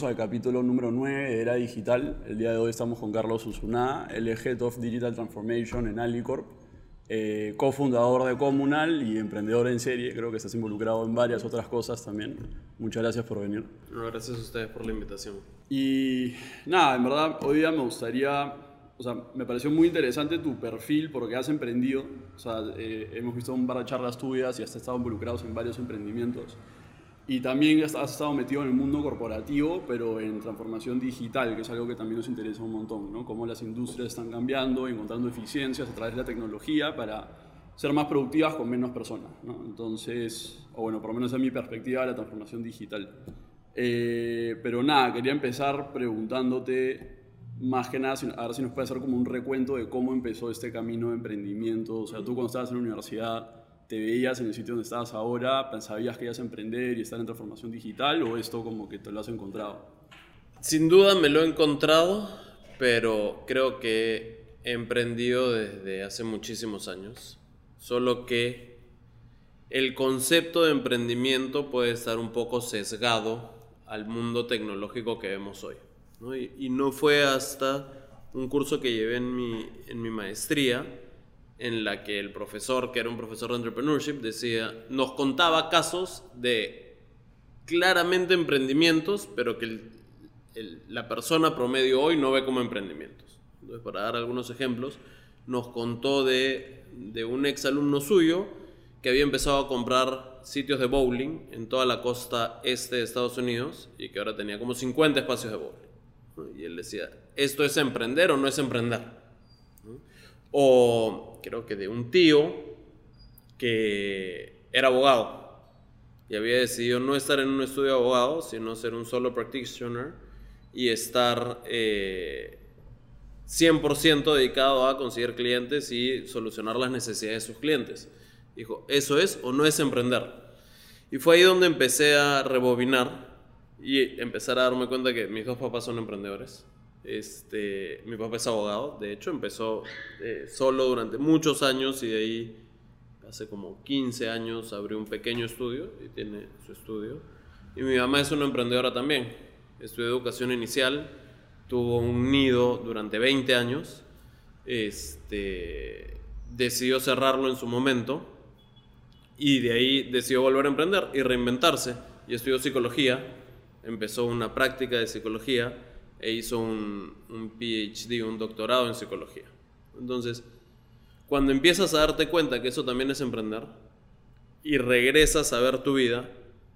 bienvenidos al capítulo número 9 de Era Digital. El día de hoy estamos con Carlos Usuná, el Head of Digital Transformation en Alicorp, eh, cofundador de Comunal y emprendedor en serie. Creo que estás involucrado en varias otras cosas también. Muchas gracias por venir. gracias a ustedes por la invitación. Y nada, en verdad, hoy día me gustaría, o sea, me pareció muy interesante tu perfil porque has emprendido. O sea, eh, hemos visto un par de charlas tuyas y has estado involucrados en varios emprendimientos. Y también has estado metido en el mundo corporativo, pero en transformación digital, que es algo que también nos interesa un montón, ¿no? Cómo las industrias están cambiando, encontrando eficiencias a través de la tecnología para ser más productivas con menos personas, ¿no? Entonces, o bueno, por lo menos es mi perspectiva de la transformación digital. Eh, pero nada, quería empezar preguntándote más que nada, a ver si nos puede hacer como un recuento de cómo empezó este camino de emprendimiento. O sea, tú cuando estabas en la universidad, te veías en el sitio donde estabas ahora, sabías que ibas a emprender y estar en transformación digital o esto como que te lo has encontrado? Sin duda me lo he encontrado, pero creo que he emprendido desde hace muchísimos años. Solo que el concepto de emprendimiento puede estar un poco sesgado al mundo tecnológico que vemos hoy. Y, no fue hasta un curso que llevé en mi, en mi maestría en la que el profesor, que era un profesor de entrepreneurship, decía, nos contaba casos de claramente emprendimientos, pero que la persona promedio hoy no ve como emprendimientos. Entonces, para dar algunos ejemplos, nos contó de, de un ex alumno suyo que había empezado a comprar sitios de bowling en toda la costa este de Estados Unidos y que ahora tenía como 50 espacios de bowling. Y él decía, ¿esto es emprender o no es emprender? O creo que de un tío que era abogado y había decidido no estar en un estudio de abogado, sino ser un solo practitioner y estar 100% eh, dedicado a conseguir clientes y solucionar las necesidades de sus clientes. Dijo, ¿eso es o no es emprender? Y fue ahí donde empecé a rebobinar y empezar a darme cuenta que mis dos papás son emprendedores. Este, mi papá es abogado, de hecho, empezó eh, solo durante muchos años y de ahí, hace como 15 años, abrió un pequeño estudio y tiene su estudio. Y mi mamá es una emprendedora también, estudió educación inicial, tuvo un nido durante 20 años, este, decidió cerrarlo en su momento y de ahí decidió volver a emprender y reinventarse y estudió psicología, empezó una práctica de psicología e hizo un, un PhD, un doctorado en psicología. Entonces, cuando empiezas a darte cuenta que eso también es emprender y regresas a ver tu vida,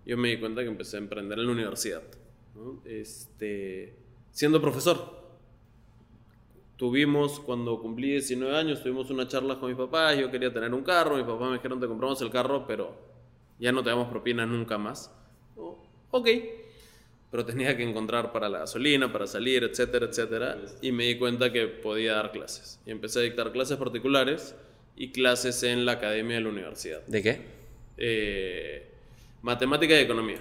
yo me di cuenta que empecé a emprender en la universidad, este, siendo profesor. Tuvimos, cuando cumplí 19 años, tuvimos una charla con mis papás, yo quería tener un carro, mis papás me dijeron, te compramos el carro, pero ya no te damos propina nunca más. ok, pero tenía que encontrar para la gasolina, para salir, etcétera, etcétera. Y me di cuenta que podía dar clases. Y empecé a dictar clases particulares y clases en la academia de la universidad. ¿De qué? Eh, matemática y economía.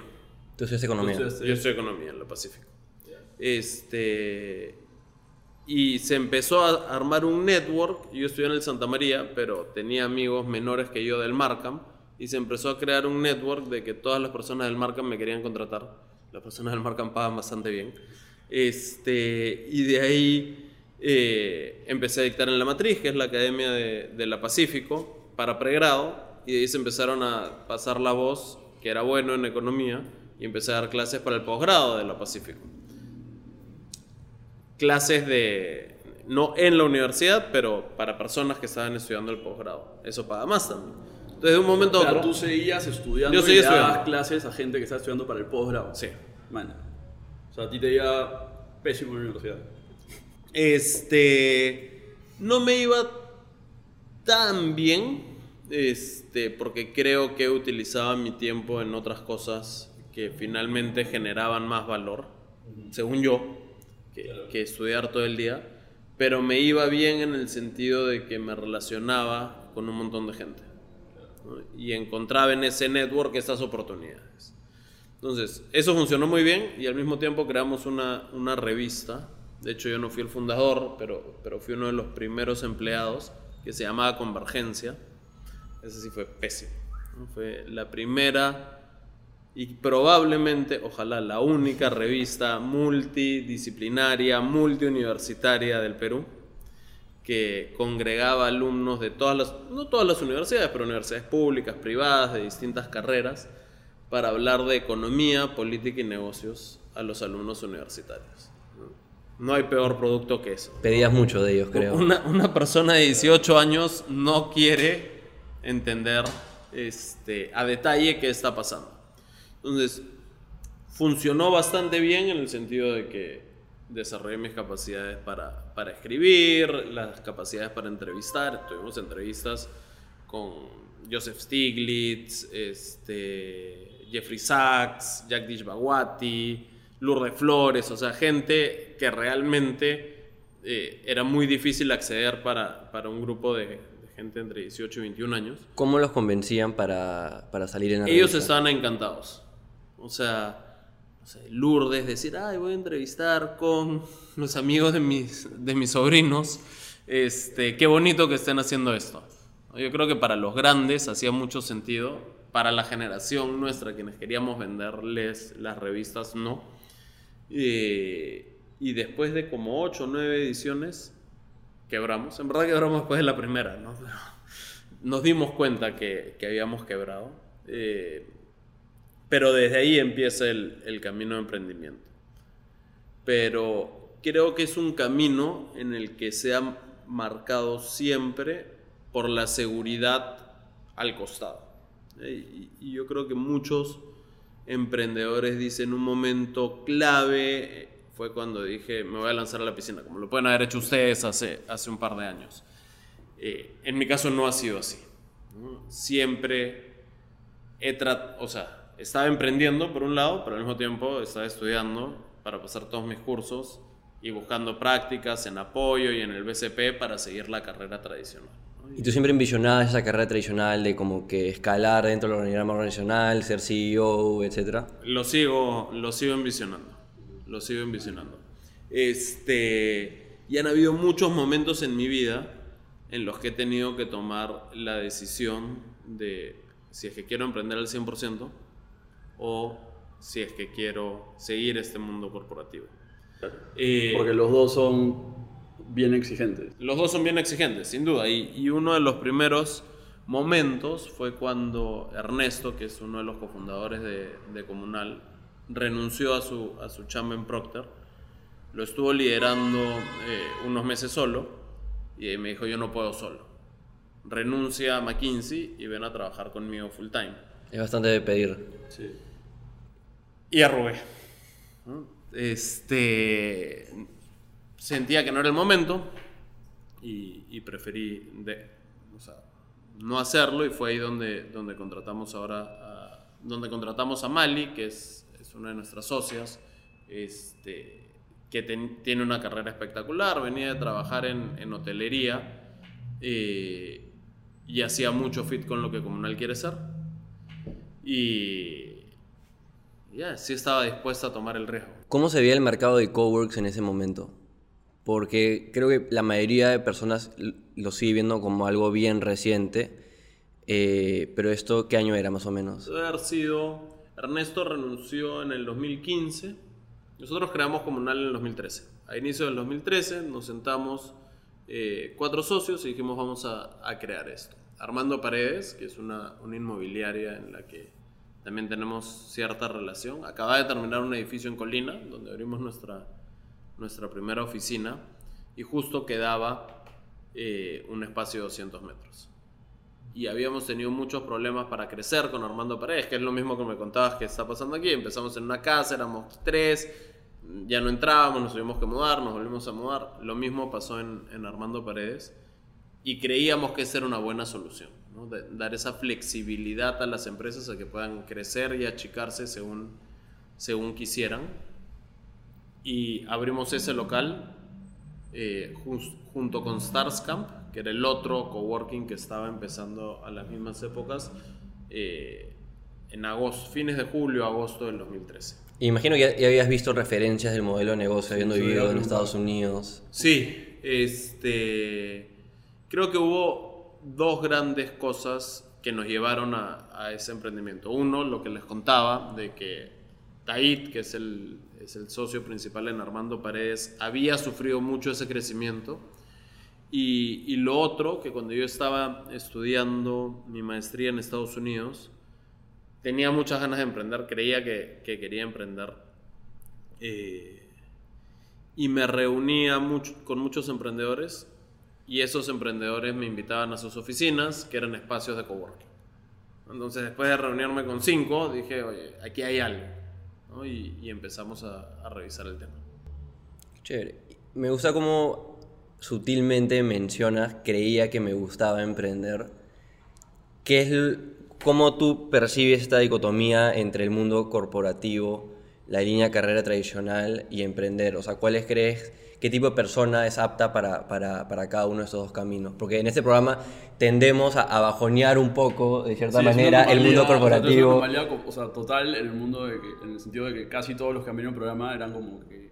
¿Tú estudias economía? Yo estudio economía en lo Pacífico. Este, y se empezó a armar un network. Yo estudié en el Santa María, pero tenía amigos menores que yo del Markham. Y se empezó a crear un network de que todas las personas del Markham me querían contratar las personas del Markham pagan bastante bien. Este, y de ahí eh, empecé a dictar en la matriz, que es la Academia de, la Pacífico, para pregrado, y de ahí se empezaron a pasar la voz, que era bueno en economía, y empecé a dar clases para el posgrado de la Pacífico. Clases de, no en la universidad, pero para personas que estaban estudiando el posgrado. Eso paga más también. Desde un momento a otro. tú seguías estudiando Yo seguía y clases a gente que está estudiando para el posgrado. Sí. Man. O sea, a ti te iba pésimo en la universidad. Este. No me iba tan bien. Este, porque creo que utilizaba mi tiempo en otras cosas que finalmente generaban más valor, según yo, que, que estudiar todo el día. Pero me iba bien en el sentido de que me relacionaba con un montón de gente y encontraba en ese network estas oportunidades. Entonces, eso funcionó muy bien y al mismo tiempo creamos una, una revista. De hecho, yo no fui el fundador, pero, pero fui uno de los primeros empleados que se llamaba Convergencia. Ese sí fue pésimo. Fue la primera y probablemente, ojalá, la única revista multidisciplinaria, multiuniversitaria del Perú, que congregaba alumnos de todas las, no todas las universidades, pero universidades públicas, privadas, de distintas carreras, para hablar de economía, política y negocios a los alumnos universitarios. No hay peor producto que eso. Pedías mucho de ellos, creo. Una, una persona de 18 años no quiere entender este, a detalle qué está pasando. Entonces, funcionó bastante bien en el sentido de que desarrollé mis capacidades para, para escribir, las capacidades para entrevistar. Tuvimos entrevistas con Joseph Stiglitz, este, Jeffrey Sachs, Jack Dishbawati, Lourdes Flores, o sea, gente que realmente eh, era muy difícil acceder para, para un grupo de, gente entre 18 y 21 años. ¿Cómo los convencían para, para salir en la Ellos estaban encantados. O sea, Lourdes decir, ay, voy a entrevistar con los amigos de mis, de mis sobrinos. Este, qué bonito que estén haciendo esto. Yo creo que para los grandes hacía mucho sentido, para la generación nuestra, quienes queríamos venderles las revistas, no. y después de como 8 o 9 ediciones, quebramos. En verdad quebramos después de la primera, ¿no? Nos dimos cuenta que, que habíamos quebrado. Eh, pero desde ahí empieza el, camino de emprendimiento. Pero creo que es un camino en el que se ha marcado siempre por la seguridad al costado. Y, yo creo que muchos emprendedores dicen un momento clave fue cuando dije me voy a lanzar a la piscina, como lo pueden haber hecho ustedes hace, hace un par de años. Eh, en mi caso no ha sido así. Siempre he tratado, o sea, estaba emprendiendo por un lado, pero al mismo tiempo estaba estudiando para pasar todos mis cursos y buscando prácticas en apoyo y en el BCP para seguir la carrera tradicional. ¿Y tú siempre envisionabas esa carrera tradicional de como que escalar dentro del organigrama organizacional, ser CEO, etcétera? Lo sigo, lo sigo envisionando, lo sigo envisionando. Este, y han habido muchos momentos en mi vida en los que he tenido que tomar la decisión de si es que quiero emprender al 100%, o si es que quiero seguir este mundo corporativo. Eh, Porque los dos son bien exigentes. Los dos son bien exigentes, sin duda. Y, uno de los primeros momentos fue cuando Ernesto, que es uno de los cofundadores de, Comunal, renunció a su, a su chamba en Procter. Lo estuvo liderando eh, unos meses solo y me dijo, yo no puedo solo. Renuncia a McKinsey y ven a trabajar conmigo full time. Es bastante de pedir. Sí. Y arrugué. Este, sentía que no era el momento y, preferí de, no hacerlo y fue ahí donde, donde contratamos ahora a, donde contratamos a Mali, que es, es una de nuestras socias, este, que tiene una carrera espectacular, venía de trabajar en, en hotelería eh, y hacía mucho fit con lo que Comunal quiere ser. Y ya, sí estaba dispuesta a tomar el riesgo. ¿Cómo se veía el mercado de coworks en ese momento? Porque creo que la mayoría de personas lo sigue viendo como algo bien reciente. Eh, pero esto, ¿qué año era más o menos? Debe haber sido. Ernesto renunció en el 2015. Nosotros creamos Comunal en el 2013. A inicio del 2013 nos sentamos eh, cuatro socios y dijimos vamos a, a crear esto. Armando Paredes, que es una, una, inmobiliaria en la que también tenemos cierta relación. Acaba de terminar un edificio en Colina, donde abrimos nuestra, nuestra primera oficina, y justo quedaba eh, un espacio de 200 metros. Y habíamos tenido muchos problemas para crecer con Armando Paredes, que es lo mismo que me contabas que está pasando aquí. Empezamos en una casa, éramos tres, ya no entrábamos, nos tuvimos que mudar, nos volvimos a mudar. Lo mismo pasó en, en Armando Paredes y creíamos que esa era una buena solución, dar esa flexibilidad a las empresas a que puedan crecer y achicarse según, según quisieran. Y abrimos ese local eh, junto con Starscamp, que era el otro coworking que estaba empezando a las mismas épocas, eh, en agosto, fines de julio, agosto del 2013. Imagino que ya, habías visto referencias del modelo de negocio habiendo vivido en Estados Unidos. Sí, este Creo que hubo dos grandes cosas que nos llevaron a, ese emprendimiento. Uno, lo que les contaba, de que Tait, que es el, es el socio principal en Armando Paredes, había sufrido mucho ese crecimiento. Y, lo otro, que cuando yo estaba estudiando mi maestría en Estados Unidos, tenía muchas ganas de emprender, creía que, que quería emprender. Eh, y me reunía mucho, con muchos emprendedores y esos emprendedores me invitaban a sus oficinas, que eran espacios de coworking. Entonces, después de reunirme con cinco, dije, oye, aquí hay algo. y, empezamos a, a, revisar el tema. Chévere. Me gusta cómo sutilmente mencionas, creía que me gustaba emprender. ¿Qué es, ¿Cómo tú percibes esta dicotomía entre el mundo corporativo, la línea carrera tradicional y emprender? O sea, ¿cuáles crees qué tipo de persona es apta para, para, para, cada uno de esos dos caminos. Porque en este programa tendemos a, a bajonear un poco, de cierta sí, manera, el mundo corporativo. O sea, es o sea, total en el mundo, de que, en el sentido de que casi todos los que venido al programa eran como que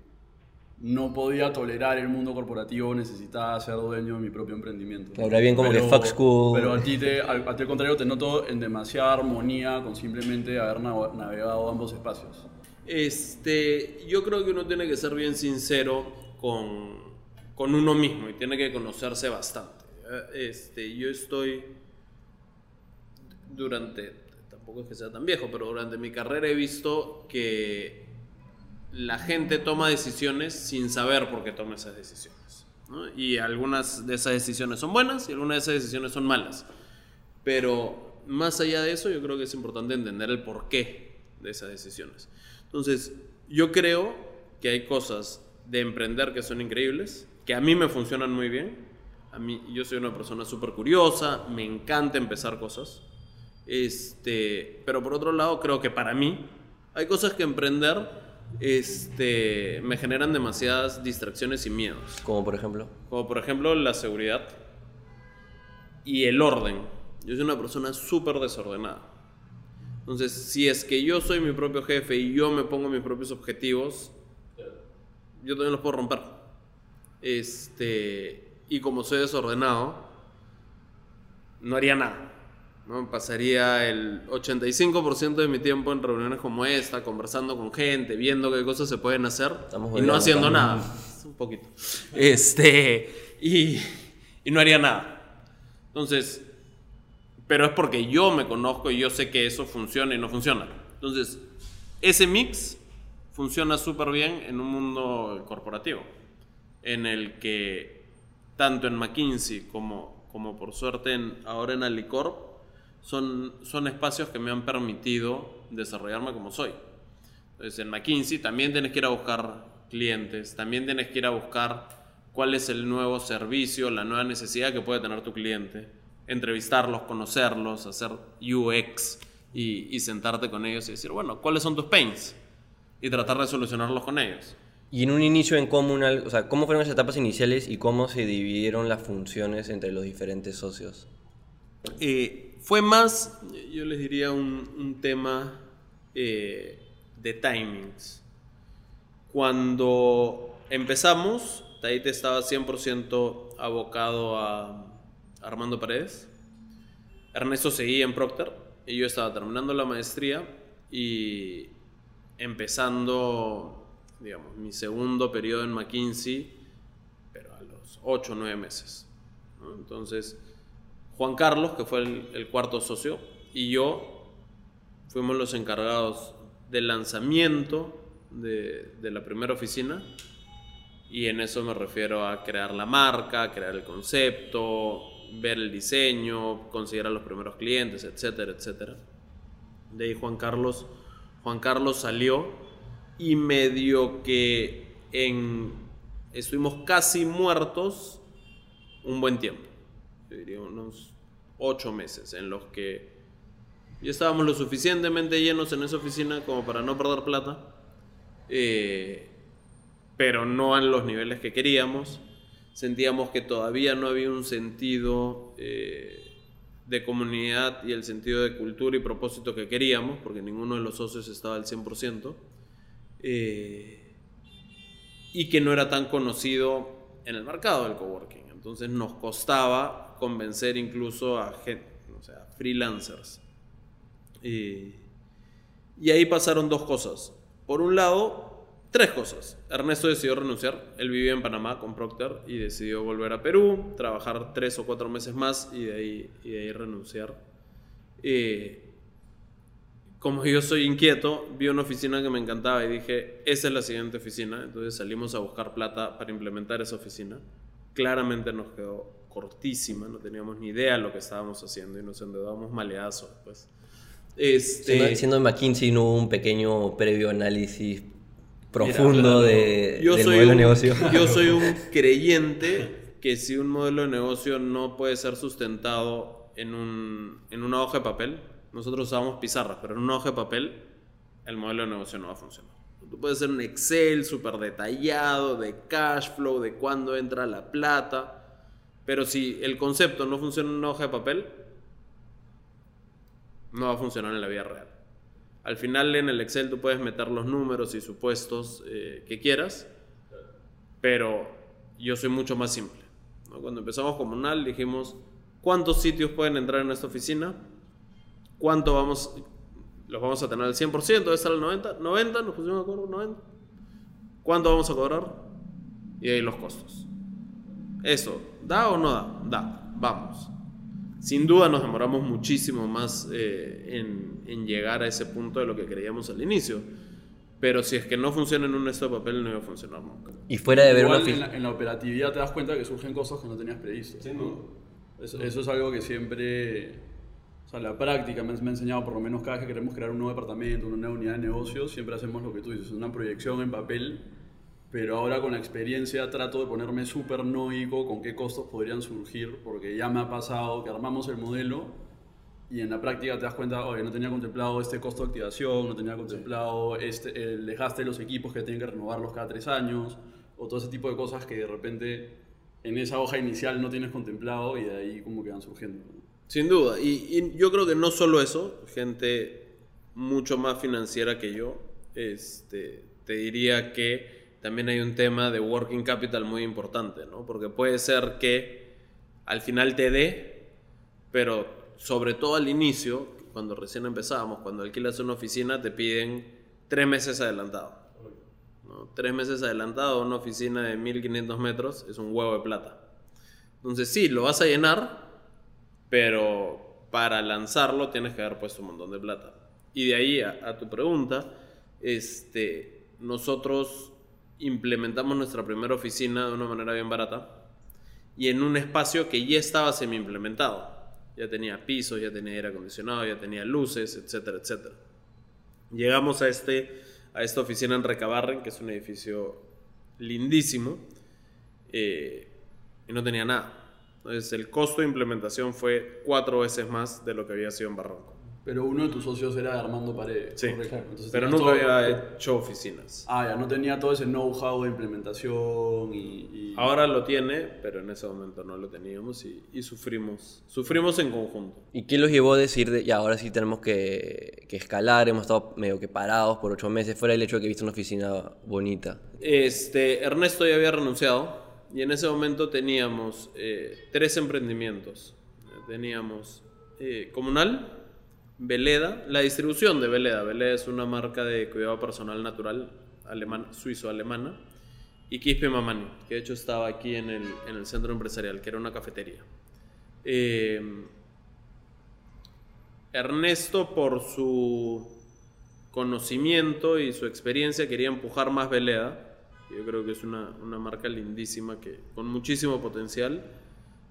no podía tolerar el mundo corporativo, necesitaba ser dueño de mi propio emprendimiento. Claro, bien como pero, que fuck school. Pero a ti, te, a, a ti al contrario te noto en demasiada armonía con simplemente haber navegado ambos espacios. Este, yo creo que uno tiene que ser bien sincero con, con, uno mismo y tiene que conocerse bastante. Este, yo estoy durante, tampoco es que sea tan viejo, pero durante mi carrera he visto que la gente toma decisiones sin saber por qué toma esas decisiones. Y algunas de esas decisiones son buenas y algunas de esas decisiones son malas. Pero más allá de eso, yo creo que es importante entender el porqué de esas decisiones. Entonces, yo creo que hay cosas de emprender que son increíbles, que a mí me funcionan muy bien. A mí, yo soy una persona súper curiosa, me encanta empezar cosas. Este, pero por otro lado, creo que para mí hay cosas que emprender este, me generan demasiadas distracciones y miedos. Como por ejemplo. Como por ejemplo la seguridad y el orden. Yo soy una persona súper desordenada. Entonces, si es que yo soy mi propio jefe y yo me pongo mis propios objetivos, yo también los puedo romper. Este, y como soy desordenado, no haría nada. ¿no? Pasaría el 85% de mi tiempo en reuniones como esta, conversando con gente, viendo qué cosas se pueden hacer Estamos y no haciendo nada. Un poquito. Este, y, y no haría nada. Entonces, pero es porque yo me conozco y yo sé que eso funciona y no funciona. Entonces, ese mix funciona súper bien en un mundo corporativo, en el que tanto en McKinsey como, como por suerte en, ahora en Alicorp, son, son espacios que me han permitido desarrollarme como soy. Entonces en McKinsey también tienes que ir a buscar clientes, también tienes que ir a buscar cuál es el nuevo servicio, la nueva necesidad que puede tener tu cliente, entrevistarlos, conocerlos, hacer UX y, y sentarte con ellos y decir, bueno, ¿cuáles son tus pains? y tratar de solucionarlos con ellos. Y en un inicio en común, o sea, ¿cómo fueron las etapas iniciales y cómo se dividieron las funciones entre los diferentes socios? Eh, fue más, yo les diría, un, un tema eh, de timings. Cuando empezamos, Taite estaba 100% abocado a Armando Paredes. Ernesto seguía en Procter y yo estaba terminando la maestría y empezando, digamos, mi segundo periodo en McKinsey, pero a los 8 o 9 meses. Entonces, Juan Carlos, que fue el, el, cuarto socio, y yo fuimos los encargados del lanzamiento de, de la primera oficina. Y en eso me refiero a crear la marca, crear el concepto, ver el diseño, conseguir a los primeros clientes, etcétera, etcétera. De ahí Juan Carlos Juan Carlos salió y medio que en, estuvimos casi muertos un buen tiempo, yo diría unos ocho meses en los que ya estábamos lo suficientemente llenos en esa oficina como para no perder plata, eh, pero no a los niveles que queríamos. Sentíamos que todavía no había un sentido eh, de comunidad y el sentido de cultura y propósito que queríamos, porque ninguno de los socios estaba al 100%, eh, y que no era tan conocido en el mercado del coworking. Entonces nos costaba convencer incluso a freelancers. Y, y ahí pasaron dos cosas. Por un lado, tres cosas. Ernesto decidió renunciar. Él vivía en Panamá con Procter y decidió volver a Perú, trabajar tres o cuatro meses más y de ahí, y de ahí renunciar. Eh, como yo soy inquieto, vi una oficina que me encantaba y dije, esa es la siguiente oficina. Entonces salimos a buscar plata para implementar esa oficina. Claramente nos quedó cortísima, no teníamos ni idea de lo que estábamos haciendo y nos endeudamos maleazo pues. Este... Siendo, siendo McKinsey no hubo un pequeño previo análisis profundo de, yo del soy modelo un, de negocio. Yo soy un creyente que si un modelo de negocio no puede ser sustentado en, un, en una hoja de papel, nosotros usamos pizarras, pero en una hoja de papel el modelo de negocio no va a funcionar. Tú puedes hacer un Excel súper detallado de cash flow, de cuándo entra la plata, pero si el concepto no funciona en una hoja de papel, no va a funcionar en la vida real. Al final en el Excel tú puedes meter los números y supuestos eh, que quieras, pero yo soy mucho más simple. Cuando empezamos comunal dijimos, ¿cuántos sitios pueden entrar en esta oficina? ¿Cuánto vamos, los vamos a tener al 100%? ¿Debe estar al 90%? ¿90? ¿Nos pusimos de acuerdo? ¿90? ¿Cuánto vamos a cobrar? Y ahí los costos. Eso, ¿da o no da? Da, vamos. Sin duda nos demoramos muchísimo más eh, en, en, llegar a ese punto de lo que creíamos al inicio. Pero si es que no funciona en un esto de papel, no iba a funcionar nunca. Y fuera de ver Igual una en, la, en la operatividad te das cuenta que surgen cosas que no tenías previsto. ¿no? Eso, eso, es algo que siempre, o sea, la práctica me, me, ha enseñado, por lo menos cada vez que queremos crear un nuevo departamento, una nueva unidad de negocio, siempre hacemos lo que tú dices, una proyección en papel pero ahora con la experiencia trato de ponerme súper noico con qué costos podrían surgir, porque ya me ha pasado que armamos el modelo y en la práctica te das cuenta, oye, no tenía contemplado este costo de activación, no tenía contemplado este, el dejaste los equipos que tienen que renovarlos cada tres años, o todo ese tipo de cosas que de repente en esa hoja inicial no tienes contemplado y de ahí como que van surgiendo. Sin duda, y, y yo creo que no solo eso, gente mucho más financiera que yo, este, te diría que también hay un tema de working capital muy importante, ¿no? Porque puede ser que al final te dé, pero sobre todo al inicio, cuando recién empezábamos, cuando alquilas una oficina, te piden tres meses adelantado. ¿no? Tres meses adelantado, una oficina de 1500 metros es un huevo de plata. Entonces sí, lo vas a llenar, pero para lanzarlo tienes que haber puesto un montón de plata. Y de ahí a, a tu pregunta, este, nosotros implementamos nuestra primera oficina de una manera bien barata y en un espacio que ya estaba semi implementado. Ya tenía pisos, ya tenía aire acondicionado, ya tenía luces, etcétera, etcétera. Llegamos a, este, a esta oficina en Recabarren, que es un edificio lindísimo, eh, y no tenía nada. Entonces el costo de implementación fue cuatro veces más de lo que había sido en Barranco. Pero uno de tus socios era Armando Paredes. Sí, Entonces, pero nunca había hecho oficinas. Ah, ya, no tenía todo ese know-how de implementación y, y, Ahora lo tiene, pero en ese momento no lo teníamos y, y, sufrimos. Sufrimos en conjunto. ¿Y qué los llevó a decir, de, ya, ahora sí tenemos que, que, escalar, hemos estado medio que parados por ocho meses, fuera el hecho de que viste una oficina bonita? Este, Ernesto ya había renunciado y en ese momento teníamos eh, tres emprendimientos. Teníamos eh, Comunal, Veleda, la distribución de Veleda. Veleda es una marca de cuidado personal natural suizo-alemana. Y Quispe Mamani, que de hecho estaba aquí en el, en el centro empresarial, que era una cafetería. Eh, Ernesto, por su conocimiento y su experiencia, quería empujar más Veleda. Yo creo que es una, una marca lindísima, que, con muchísimo potencial.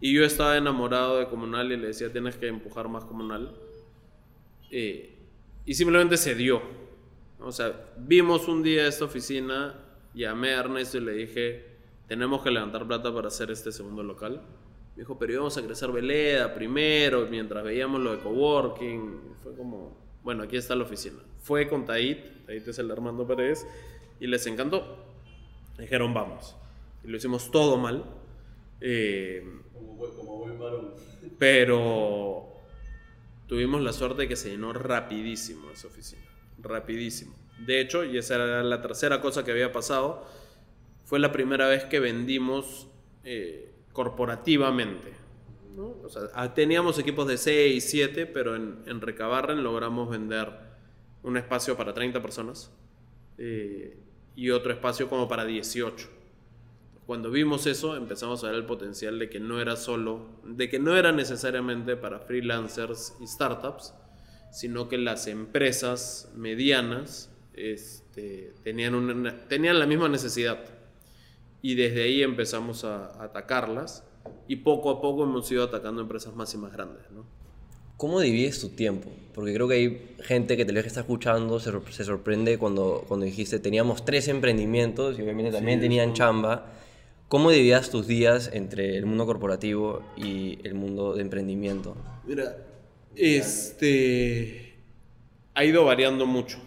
Y yo estaba enamorado de Comunal y le decía, tienes que empujar más Comunal. Eh, y simplemente se dio. O sea, vimos un día esta oficina, llamé a Ernesto y le dije, tenemos que levantar plata para hacer este segundo local. Me dijo, pero íbamos a crecer Veleda primero, mientras veíamos lo de coworking. Fue como, bueno, aquí está la oficina. Fue con Tait, Tait es el Armando Pérez, y les encantó. Dijeron, vamos. Y lo hicimos todo mal. Eh, como, como buen varón. Pero tuvimos la suerte de que se llenó rapidísimo esa oficina. Rapidísimo. De hecho, y esa era la tercera cosa que había pasado, fue la primera vez que vendimos eh, corporativamente. O sea, teníamos equipos de 6, 7, pero en, en Recabarren logramos vender un espacio para 30 personas eh, y otro espacio como para 18. Cuando vimos eso, empezamos a ver el potencial de que no era solo, de que no era necesariamente para freelancers y startups, sino que las empresas medianas este, tenían, una, tenían la misma necesidad. Y desde ahí empezamos a, atacarlas y poco a poco hemos ido atacando empresas más y más grandes. ¿no? ¿Cómo divides tu tiempo? Porque creo que hay gente que te lo que está escuchando se, se, sorprende cuando, cuando dijiste teníamos tres emprendimientos y obviamente también tenían chamba. ¿Cómo dividías tus días entre el mundo corporativo y el mundo de emprendimiento? Mira, este ha ido variando mucho.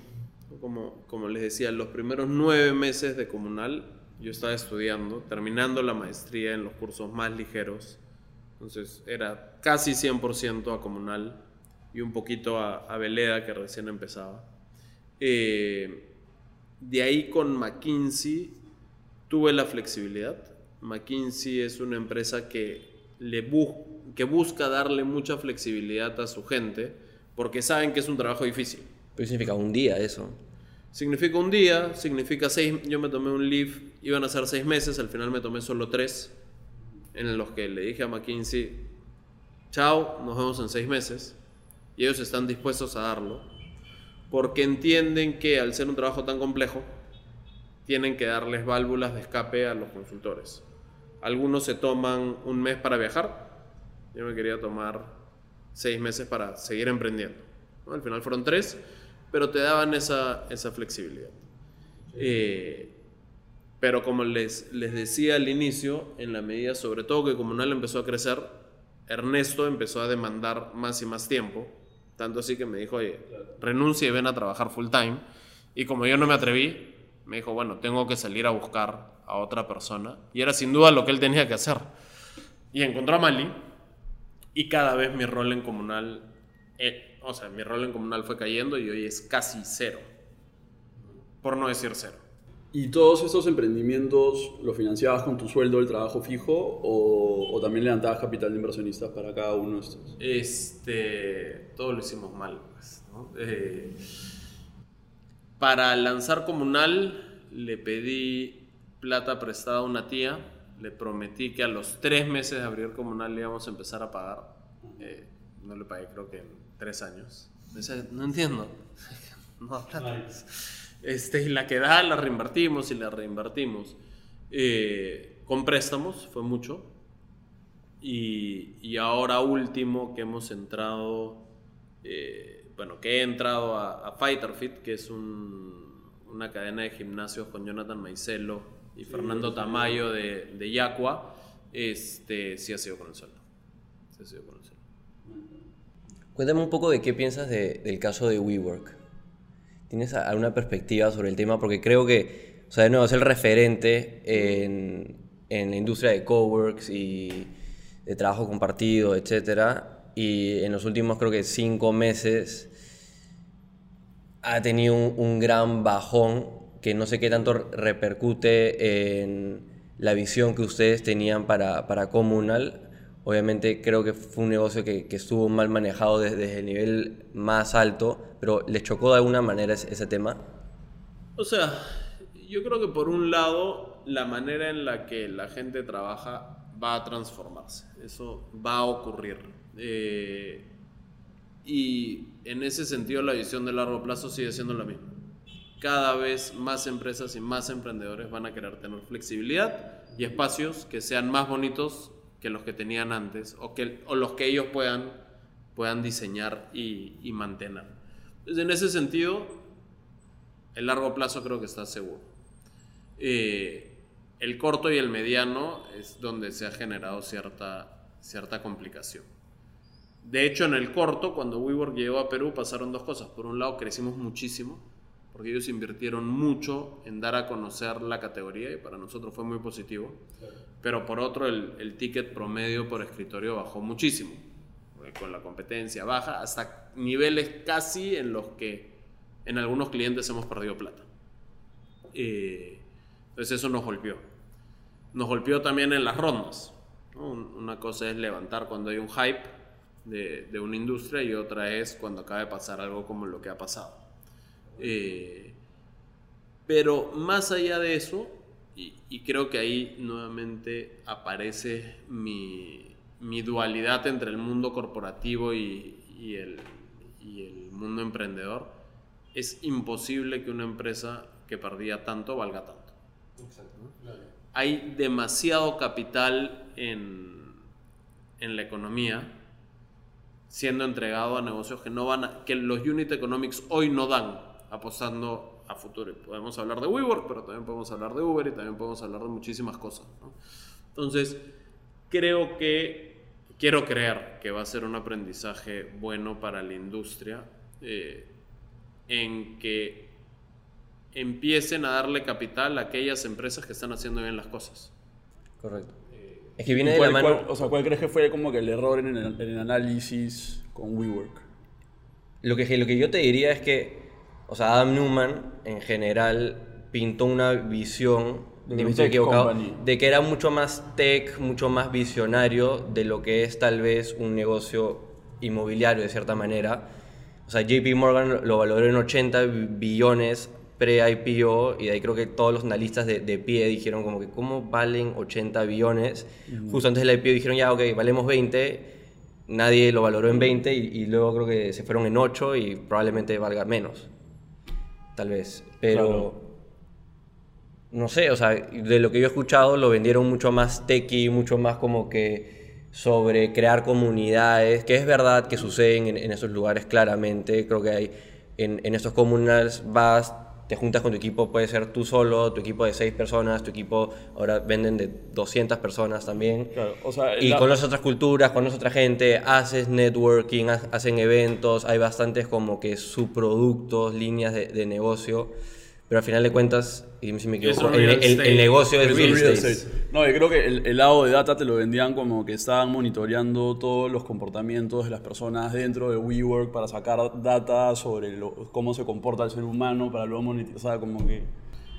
Como, como les decía, los primeros nueve meses de comunal yo estaba estudiando, terminando la maestría en los cursos más ligeros. Entonces era casi 100% a comunal y un poquito a, a Veleda que recién empezaba. Eh, de ahí con McKinsey tuve la flexibilidad. McKinsey es una empresa que, le bu que busca darle mucha flexibilidad a su gente porque saben que es un trabajo difícil. ¿Qué significa un día eso? Significa un día, significa seis. Yo me tomé un leave, iban a ser seis meses, al final me tomé solo tres, en los que le dije a McKinsey, chao, nos vemos en seis meses. Y ellos están dispuestos a darlo, porque entienden que al ser un trabajo tan complejo, tienen que darles válvulas de escape a los consultores. Algunos se toman un mes para viajar, yo me quería tomar seis meses para seguir emprendiendo. ¿no? Al final fueron tres pero te daban esa, esa flexibilidad. Eh, pero como les, les decía al inicio, en la medida, sobre todo que Comunal empezó a crecer, Ernesto empezó a demandar más y más tiempo, tanto así que me dijo, oye, renuncia y ven a trabajar full time. Y como yo no me atreví, me dijo, bueno, tengo que salir a buscar a otra persona. Y era sin duda lo que él tenía que hacer. Y encontró a Mali, y cada vez mi rol en Comunal... Eh, o sea, mi rol en comunal fue cayendo y hoy es casi cero. Por no decir cero. ¿Y todos estos emprendimientos los financiabas con tu sueldo del trabajo fijo o, o, también levantabas capital de inversionistas para cada uno de estos? Este, todo lo hicimos mal. Pues, ¿no? eh, para lanzar comunal le pedí plata prestada a una tía, le prometí que a los tres meses de abrir comunal le íbamos a empezar a pagar. Eh, no le pagué, creo que en tres años. no entiendo. no, este, y la que da la reinvertimos y la reinvertimos. Eh, con préstamos, fue mucho. Y, y, ahora último que hemos entrado, eh, bueno, que he entrado a, a Fighter Fit, que es un, una cadena de gimnasios con Jonathan Maicelo y Fernando Tamayo de, de Yacua, este, sí ha sido con el sueldo. Sí ha sido con el sueldo. Cuéntame un poco de qué piensas de, del caso de WeWork. ¿Tienes alguna perspectiva sobre el tema? Porque creo que, o sea, de nuevo, es el referente en, en la industria de coworks y de trabajo compartido, etc. Y en los últimos, creo que cinco meses, ha tenido un, un gran bajón que no sé qué tanto repercute en la visión que ustedes tenían para, para Comunal Obviamente creo que fue un negocio que, estuvo mal manejado desde, el nivel más alto, pero ¿les chocó de alguna manera ese, ese, tema? O sea, yo creo que por un lado la manera en la que la gente trabaja va a transformarse, eso va a ocurrir. Eh, y en ese sentido la visión de largo plazo sigue siendo la misma. Cada vez más empresas y más emprendedores van a querer tener flexibilidad y espacios que sean más bonitos que los que tenían antes o, que, o los que ellos puedan, puedan diseñar y, mantener. Entonces, en ese sentido, el largo plazo creo que está seguro. Eh, el corto y el mediano es donde se ha generado cierta, cierta complicación. De hecho, en el corto, cuando WeWork llegó a Perú, pasaron dos cosas. Por un lado, crecimos muchísimo, porque ellos invirtieron mucho en dar a conocer la categoría y para nosotros fue muy positivo. Pero por otro, el, el ticket promedio por escritorio bajó muchísimo, con la competencia baja, hasta niveles casi en los que en algunos clientes hemos perdido plata. Eh, entonces eso nos golpeó. Nos golpeó también en las rondas. ¿no? Un- Una cosa es levantar cuando hay un hype de, de una industria y otra es cuando acaba de pasar algo como lo que ha pasado. Eh, pero más allá de eso, y, y creo que ahí nuevamente aparece mi, mi dualidad entre el mundo corporativo y, y el, y el mundo emprendedor, es imposible que una empresa que perdía tanto valga tanto. Hay demasiado capital en, en la economía siendo entregado a negocios que no van a- que los unit economics hoy no dan, apostando a futuro. Y podemos hablar de WeWork, pero también podemos hablar de Uber y también podemos hablar de muchísimas cosas. ¿no? Entonces, creo que quiero creer que va a ser un aprendizaje bueno para la industria eh, en que empiecen a darle capital a aquellas empresas que están haciendo bien las cosas. Correcto. Es que viene de la ¿Cuál, mano... cuál- o sea, ¿cuál crees que fue como que el error en el, en el análisis con WeWork? Lo que, lo que yo te diría es que, o sea, Adam Newman en general pintó una visión, De dime estoy equivocado, company. de que era mucho más tech, mucho más visionario de lo que es tal vez un negocio inmobiliario de cierta manera. O sea, JP Morgan lo valoró en 80 billones pre-IPO y de ahí creo que todos los analistas de, de pie dijeron como que ¿cómo valen 80 billones? Justo antes del IPO dijeron ya, ok, valemos 20, nadie lo valoró en 20 y, y luego creo que se fueron en 8 y probablemente valga menos, tal vez. Pero Claro. no sé, o sea, de lo que yo he escuchado lo vendieron mucho más techy, mucho más como que sobre crear comunidades, que es verdad que suceden en, en esos lugares claramente, creo que hay en, en estos comunales vas, te juntas con tu equipo, puede ser tú solo, tu equipo de 6 personas, tu equipo ahora venden de 200 personas también. Claro, o sea, Y la- conoces otras culturas, conoces otra gente, haces networking, ha- hacen eventos, hay bastantes como que subproductos, líneas de, de negocio, pero al final de cuentas, y si me equivoco, el, negocio es Es real, un real estate. estate. No, yo creo que el, el lado de data te lo vendían como que estaban monitoreando todos los comportamientos de las personas dentro de WeWork para sacar data sobre lo- cómo se comporta el ser humano para luego monetizar, como que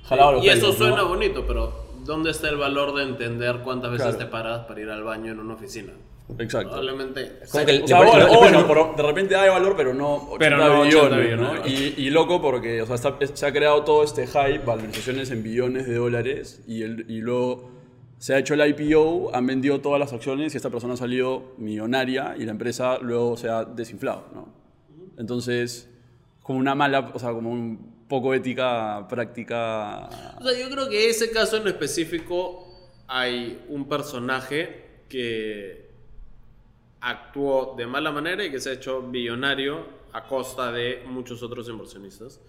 jalaba los y eso suena bonito, pero ¿dónde está el valor de entender cuántas veces Claro. te paras para ir al baño en una oficina? Exacto. Probablemente. Como que O sea, bueno, o bueno, pero de repente hay valor, pero no 80 Pero no 80 billones, ¿no? billones. Y, y loco porque o sea, está- se ha creado todo este hype, valorizaciones en billones de dólares, y, el, y luego se ha hecho el IPO, han vendido todas las acciones y esta persona ha salido millonaria y la empresa luego se ha desinflado, ¿no? Entonces, como una mala, o sea, como un poco ética práctica. O sea, yo creo que ese caso en específico hay un personaje que actuó de mala manera y que se ha hecho billonario a costa de muchos otros inversionistas.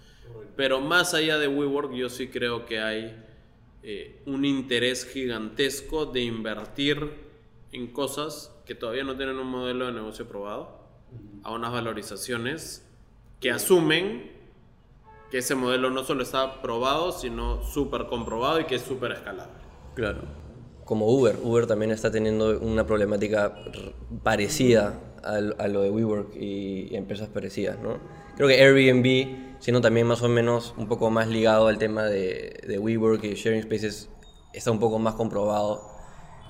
Pero más allá de WeWork, yo sí creo que hay eh, un interés gigantesco de invertir en cosas que todavía no tienen un modelo de negocio probado, a unas valorizaciones que asumen que ese modelo no solo está probado, sino súper comprobado y que es súper escalable. Claro. Como Uber. Uber también está teniendo una problemática parecida a, lo- a lo de WeWork y, y empresas parecidas, ¿no? Creo que Airbnb, siendo también más o menos un poco más ligado al tema de, de WeWork y Sharing Spaces, está un poco más comprobado.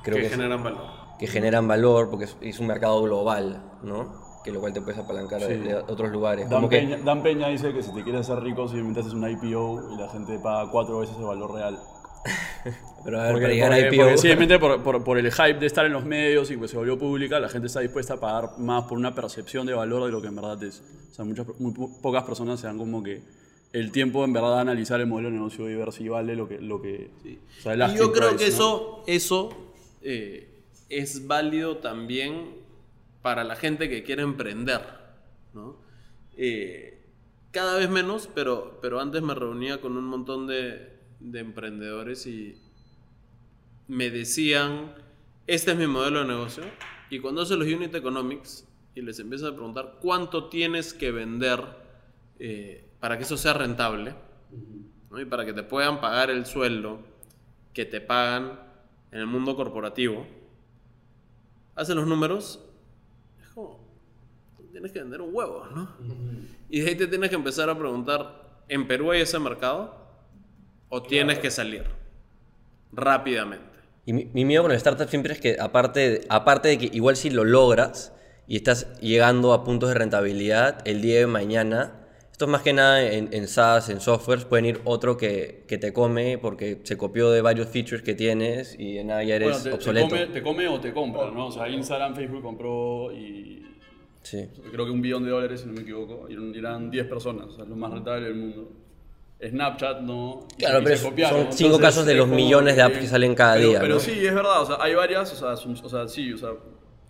Creo que, que, generan valor. que generan valor porque es, es un mercado global, ¿no? Que lo cual te puedes apalancar Sí. de otros lugares. Dan Como que, Peña, Dan Peña dice que si te quieres hacer rico, simplemente haces un IPO y la gente paga cuatro veces el valor real. pero a ver, Porque, para llegar a porque- IPO... porque simplemente por, por- por el hype de estar en los medios y que se volvió pública, la gente está dispuesta a pagar más por una percepción de valor de lo que en verdad es. O sea, muchas, muy po- pocas personas se dan como que el tiempo en verdad de analizar el modelo de negocio y ver si vale lo que... Lo que o sea, el Y yo creo price, que ¿no? eso, eso eh, es válido también para la gente que quiere emprender. ¿no? Eh, cada vez menos, pero, pero antes me reunía con un montón de, de emprendedores y me decían, este es mi modelo de negocio. Y cuando haces los unit economics y les empiezas a preguntar cuánto tienes que vender eh, para que eso sea rentable, ¿no? y para que te puedan pagar el sueldo que te pagan en el mundo corporativo, hacen los números, es como, tienes que vender un huevo, ¿no? Y de ahí te tienes que empezar a preguntar, ¿en Perú hay ese mercado? ¿O tienes que salir rápidamente? Y mi, mi miedo con el startup siempre es que, aparte, aparte de que igual si lo logras y estás llegando a puntos de rentabilidad, el día de mañana, esto es más que nada en, en SaaS, en softwares, pueden ir otro que, que te come porque se copió de varios features que tienes y de nada ya eres Bueno, te, te obsoleto. come, te come o te compra, ¿no? O sea, Instagram, Facebook compró y Sí. creo que un billón de dólares, si no me equivoco, y eran- y eran 10 personas, o sea, lo más rentable del mundo. Snapchat no. Claro, pero son copiaron, cinco entonces, casos de los como millones de apps que salen cada pero- día, Pero ¿no? sí, es verdad, o sea, hay varias, o sea, son- o sea, sí, o sea,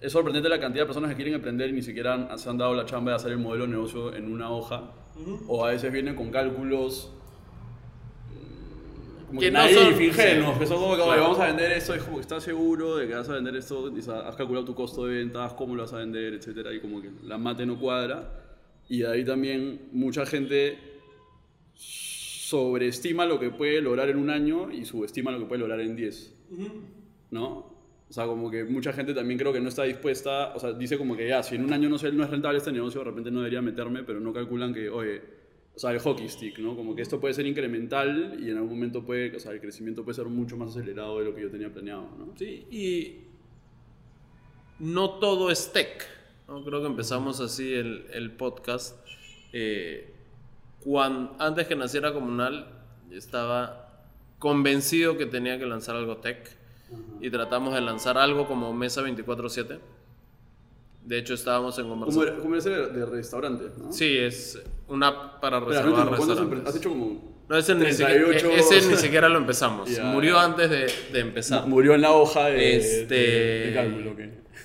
es sorprendente la cantidad de personas que quieren emprender y ni siquiera han- se han dado la chamba de hacer el modelo de negocio en una hoja, o a veces vienen con cálculos mm, como Que que no naif, son- ingenuos, sí. que son como que, Claro. vamos a vender esto, es como que estás seguro de que vas a vender esto, y, o sea, has calculado tu costo de ventas, cómo lo vas a vender, etcétera, y como que la mate no cuadra. Y de ahí también mucha gente sobreestima lo que puede lograr en un año y subestima lo que puede lograr en 10. ¿No? O sea, como que mucha gente también creo que no está dispuesta, o sea, dice como que ya, si en un año no, sé, no es rentable este negocio, de repente no debería meterme, pero no calculan que, oye, o sea, el hockey stick, ¿no? Como que esto puede ser incremental y en algún momento puede, o sea, el crecimiento puede ser mucho más acelerado de lo que yo tenía planeado, ¿no? Sí, y no todo es tech. ¿no? Creo que empezamos así el, el podcast. Eh, cuan- antes que naciera Comunal, estaba convencido que tenía que lanzar algo tech. Y tratamos de lanzar algo como Mesa 24-7. De hecho, estábamos en Como, conversación. era- como ese de, ¿no? Sí, es una app para reservar entiendo, ¿cuántos restaurantes. has hecho como... No, ese ni, siquiera, 38? ese ni siquiera lo empezamos. Murió antes de, de empezar. Murió en la hoja de, Este- de- de cálculo, ¿ok?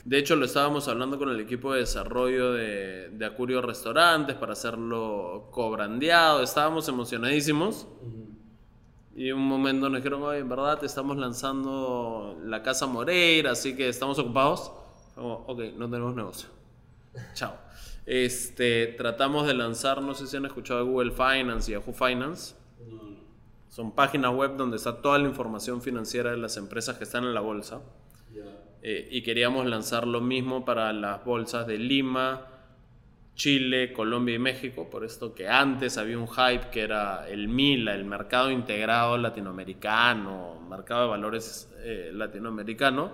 De hecho, lo estábamos hablando con el equipo de desarrollo de, de Acurio Restaurantes para hacerlo cobrandeado. Estábamos emocionadísimos. Y un momento nos dijeron, oye, en verdad estamos lanzando la Casa Moreira, así que estamos ocupados. Como, ok, no tenemos negocio. Chao. Este, tratamos de lanzar, no sé si han escuchado Google Finance y Yahoo Finance. Son páginas web donde está toda la información financiera de las empresas que están en la bolsa. Eh, y queríamos lanzar lo mismo para las bolsas de Lima, Chile, Colombia y México, por esto que antes había un hype que era el MILA, el mercado integrado latinoamericano, mercado de valores eh, latinoamericano.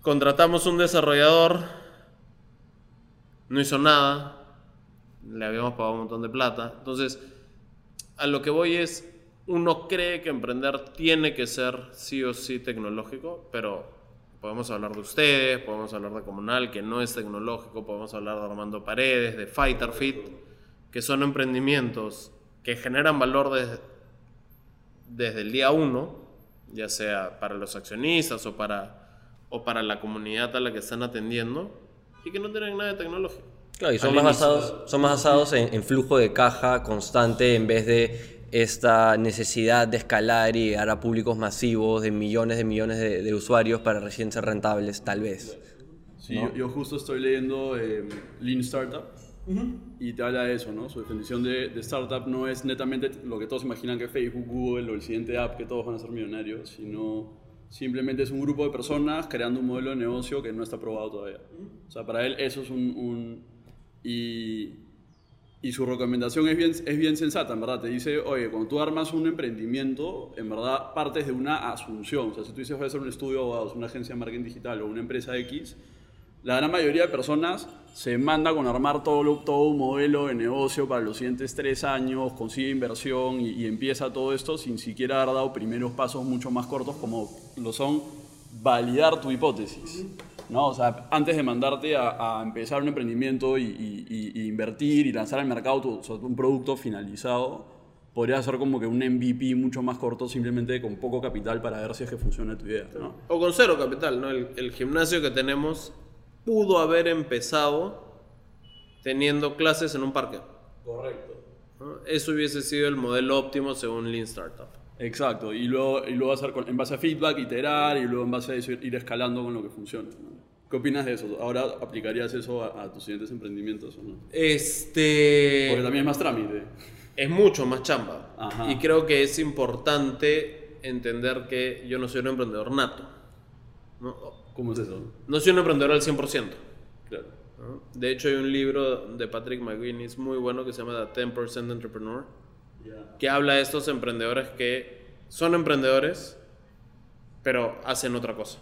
Contratamos un desarrollador, no hizo nada, le habíamos pagado un montón de plata. Entonces, a lo que voy es, uno cree que emprender tiene que ser sí o sí tecnológico, pero podemos hablar de ustedes, podemos hablar de Comunal, que no es tecnológico, podemos hablar de Armando Paredes, de Fighter Fit, que son emprendimientos que generan valor desde, desde el día uno, ya sea para los accionistas o para, o para la comunidad a la que están atendiendo, y que no tienen nada de tecnológico. Claro, y son Al más inicio. basados, son más basados en, en flujo de caja constante en vez de esta necesidad de escalar y llegar a públicos masivos de millones de millones de, de usuarios para recién ser rentables, tal vez. Sí, yo, yo justo estoy leyendo eh, Lean Startup y te habla de eso, ¿no? Su definición de, de startup no es netamente lo que todos imaginan que Facebook, Google o el siguiente app que todos van a ser millonarios, sino simplemente es un grupo de personas creando un modelo de negocio que no está probado todavía. O sea, para él eso es un... un- y, y su recomendación es bien, es bien sensata, en verdad. Te dice, oye, cuando tú armas un emprendimiento, en verdad partes de una asunción. O sea, si tú dices voy a hacer un estudio de abogados, una agencia de marketing digital o una empresa X, la gran mayoría de personas se manda con armar todo, lo- todo un modelo de negocio para los siguientes tres años, consigue inversión y, y empieza todo esto sin siquiera haber dado primeros pasos mucho más cortos como lo son validar tu hipótesis. ¿No? O sea, antes de mandarte a, a empezar un emprendimiento y, y- y- invertir y lanzar al mercado tu- o sea, un producto finalizado, podría ser como que un MVP mucho más corto simplemente con poco capital para ver si es que funciona tu idea. ¿no? O con cero capital, ¿no? El, el gimnasio que tenemos pudo haber empezado teniendo clases en un parque. Correcto. ¿no? Eso hubiese sido el modelo óptimo según Lean Startup. Exacto, y luego, y luego hacer con- en base a feedback, iterar y luego en base a eso ir, ir escalando con lo que funciona. ¿no? ¿Qué opinas de eso? ¿Ahora aplicarías eso a, a tus siguientes emprendimientos o no? Este. Porque también es más trámite. Es mucho más chamba. Ajá. Y creo que es importante entender que yo no soy un emprendedor nato. No, ¿Cómo es eso? no soy un emprendedor al 100%. Claro. ¿no? De hecho, hay un libro de Patrick McGuinness muy bueno que se llama The 10% Entrepreneur, que habla de estos emprendedores que son emprendedores, pero hacen otra cosa.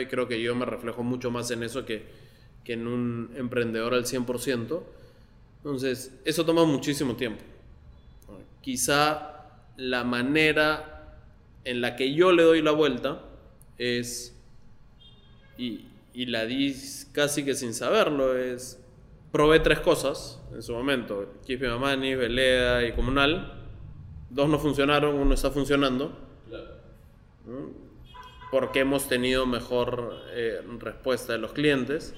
Y creo que yo me reflejo mucho más en eso que, que en un emprendedor al 100%. Entonces, eso toma muchísimo tiempo. Quizá la manera en la que yo le doy la vuelta es, y, y la di casi que sin saberlo, es, probé tres cosas en su momento, Keep Money, Veleda y Comunal. Dos no funcionaron, uno está funcionando. ¿no? Porque hemos tenido mejor eh, respuesta de los clientes.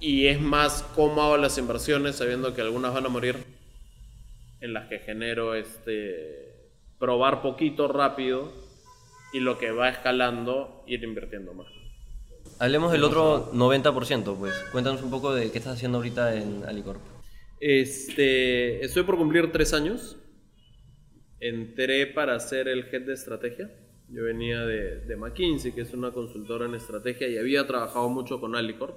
Y es más cómo hago las inversiones sabiendo que algunas van a morir. En las que genero este probar poquito rápido y lo que va escalando ir invirtiendo más. Hablemos del otro 90%, pues. Cuéntanos un poco de qué estás haciendo ahorita en Alicorp. Este, estoy por cumplir tres años. Entré para ser el head de estrategia. Yo venía de, de McKinsey, que es una consultora en estrategia, y había trabajado mucho con Alicorp.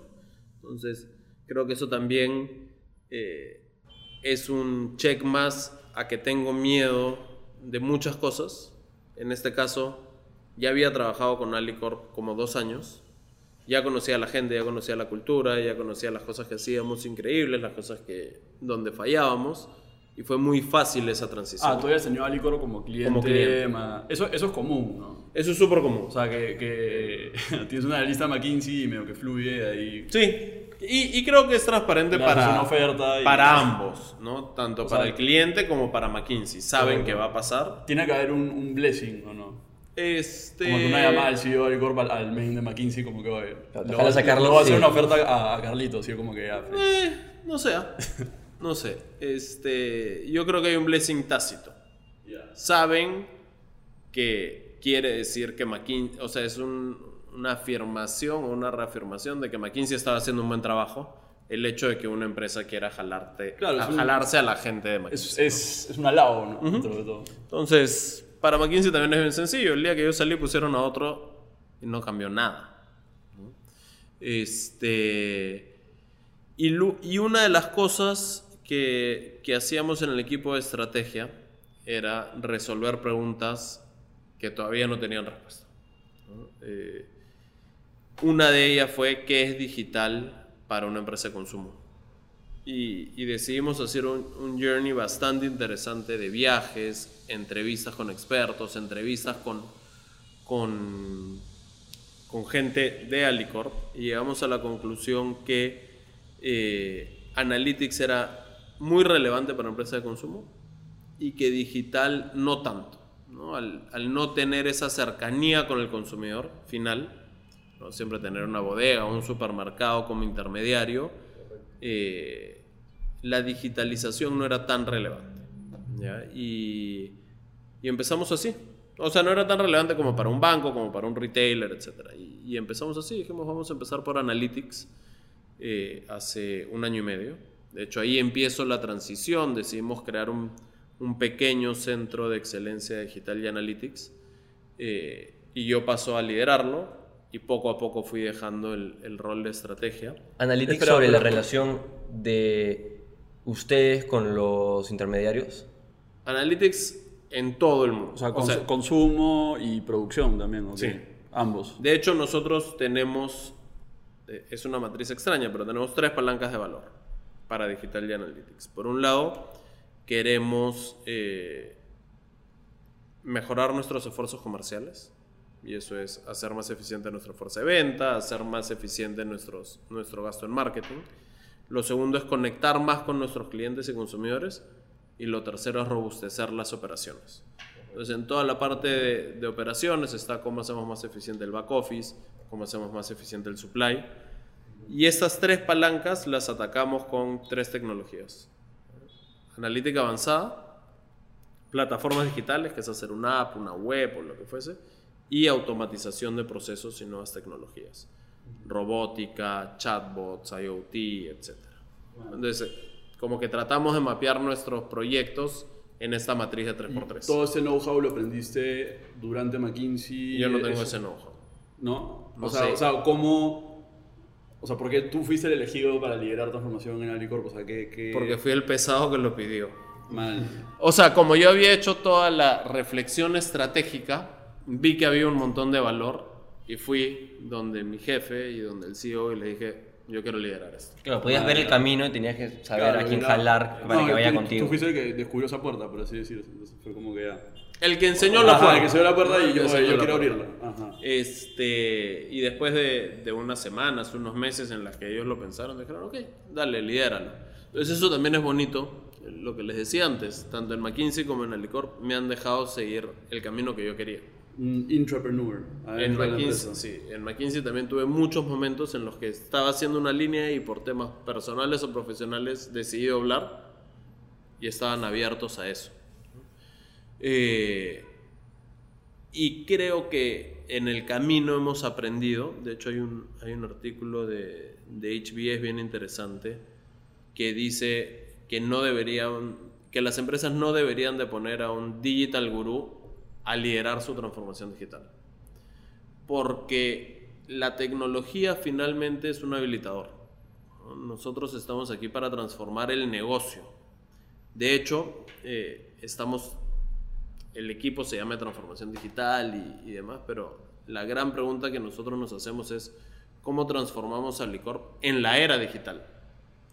Entonces, creo que eso también eh, es un check más a que tengo miedo de muchas cosas. En este caso, ya había trabajado con Alicorp como dos años. Ya conocía a la gente, ya conocía la cultura, ya conocía las cosas que hacíamos increíbles, las cosas que donde fallábamos. Y fue muy fácil esa transición. Ah, tú habías tenido como cliente. Como cliente. ma- Eso, eso es común, ¿no? Eso es súper común. O sea, que, que tienes una lista McKinsey y medio que fluye ahí. Sí, y, y creo que es transparente para, una oferta y- para ambos, ¿no? Tanto para sea, el cliente como para McKinsey. Saben Correcto. que va a pasar. Tiene que haber un, un blessing, ¿o no? Este... Como que una llamada al CEO de Alicor al, al main de McKinsey, como que, oye, voy a- sacarlo, le voy a hacer sí. una oferta a, a Carlitos, ¿sí? Como que ya. pues. Eh, no sé, ah. no sé. Este, yo creo que hay un blessing tácito. Saben que quiere decir que McKinsey, o sea, es un- una afirmación o una reafirmación de que McKinsey estaba haciendo un buen trabajo. El hecho de que una empresa quiera jalarte, Claro, a un- jalarse a la gente de McKinsey. Es, es, es un halago, ¿no? De todo. Entonces, para McKinsey también es bien sencillo. El día que yo salí pusieron a otro y no cambió nada. Este, y, una de las cosas que, que hacíamos en el equipo de estrategia era resolver preguntas que todavía no tenían respuesta. Eh, una de ellas fue qué es digital para una empresa de consumo. Y, y decidimos hacer un, un journey bastante interesante de viajes, entrevistas con expertos, entrevistas con, con, gente de Alicorp y llegamos a la conclusión que eh, Analytics era muy relevante para empresas de consumo y que digital no tanto. ¿no? Al, al no tener esa cercanía con el consumidor final, ¿no? siempre tener una bodega o un supermercado como intermediario, eh, la digitalización no era tan relevante. ¿Ya? Y, y empezamos así. O sea, no era tan relevante como para un banco, como para un retailer, etc. Y, y empezamos así. Dijimos, vamos a empezar por Analytics eh, hace un año y medio. De hecho, ahí empiezo la transición. Decidimos crear un, un pequeño centro de excelencia digital y Analytics. eh, y yo paso a liderarlo. Y poco a poco fui dejando el, el rol de estrategia. Analytics sobre la relación de ustedes con los intermediarios. Analytics en todo el mundo. O sea, O cons- sea, consumo y producción también, ¿ok? Sí. Ambos. de hecho, nosotros tenemos, eh, es una matriz extraña, pero tenemos tres palancas de valor para Digital y Analytics. Por un lado, queremos eh, mejorar nuestros esfuerzos comerciales. Y eso es hacer más eficiente nuestra fuerza de venta, hacer más eficiente nuestros, nuestro gasto en marketing. Lo segundo es conectar más con nuestros clientes y consumidores. Y lo tercero es robustecer las operaciones. Entonces, en toda la parte de, de operaciones está cómo hacemos más eficiente el back office, cómo hacemos más eficiente el supply. Y estas tres palancas las atacamos con tres tecnologías. Analítica avanzada, plataformas digitales, que es hacer una app, una web o lo que fuese, y automatización de procesos y nuevas tecnologías. Robótica, chatbots, IoT, etc. Entonces, como que tratamos de mapear nuestros proyectos en esta matriz de 3x3. Todo ese know-how lo aprendiste durante McKinsey. Yo no tengo eso- ese know-how. ¿No? No o, sea, o sea, ¿cómo...? O sea, ¿por qué tú fuiste el elegido para liderar transformación en Alicorp? O sea, que... que... Porque fui el pesado que lo pidió. Mal. O sea, como yo había hecho toda la reflexión estratégica, vi que había un montón de valor y fui donde mi jefe y donde el CEO y le dije, yo quiero liderar esto. Claro, podías ver el camino y tenías que saber Claro, a quién era- jalar para No, que vaya tú- contigo. Tú fuiste el que descubrió esa puerta, por así decirlo. Entonces fue como que ya. El que enseñó la Ajá, puerta. el que se dio la puerta y yo, enseñó yo la quiero puerta. abrirla. Ajá. Este, y después de, de unas semanas, unos meses en las que ellos lo pensaron, dijeron, ok, dale, lidéralo. Entonces eso también es bonito, lo que les decía antes, tanto en McKinsey como en Alicorp me han dejado seguir el camino que yo quería. Un intrapreneur. En la McKinsey, sí, en McKinsey también tuve muchos momentos en los que estaba haciendo una línea y por temas personales o profesionales decidí doblar y estaban abiertos a eso. Eh, y creo que en el camino hemos aprendido, de hecho hay un, hay un artículo de, de HBS bien interesante que dice que no deberían, que las empresas no deberían de poner a un digital gurú a liderar su transformación digital. Porque la tecnología finalmente es un habilitador. ¿no? Nosotros estamos aquí para transformar el negocio. De hecho, eh, estamos el equipo se llama transformación digital y, y demás, pero la gran pregunta que nosotros nos hacemos es cómo transformamos a Licorp en la era digital,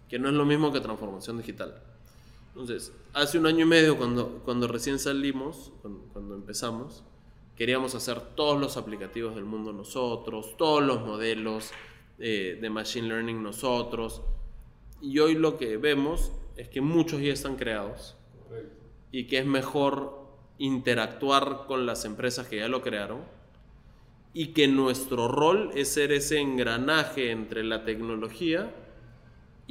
que no es lo mismo que transformación digital. Entonces, hace un año y medio, cuando, cuando recién salimos, cuando, cuando empezamos, queríamos hacer todos los aplicativos del mundo nosotros, todos los modelos eh, de Machine Learning nosotros, y hoy lo que vemos es que muchos ya están creados y que es mejor interactuar con las empresas que ya lo crearon y que nuestro rol es ser ese engranaje entre la tecnología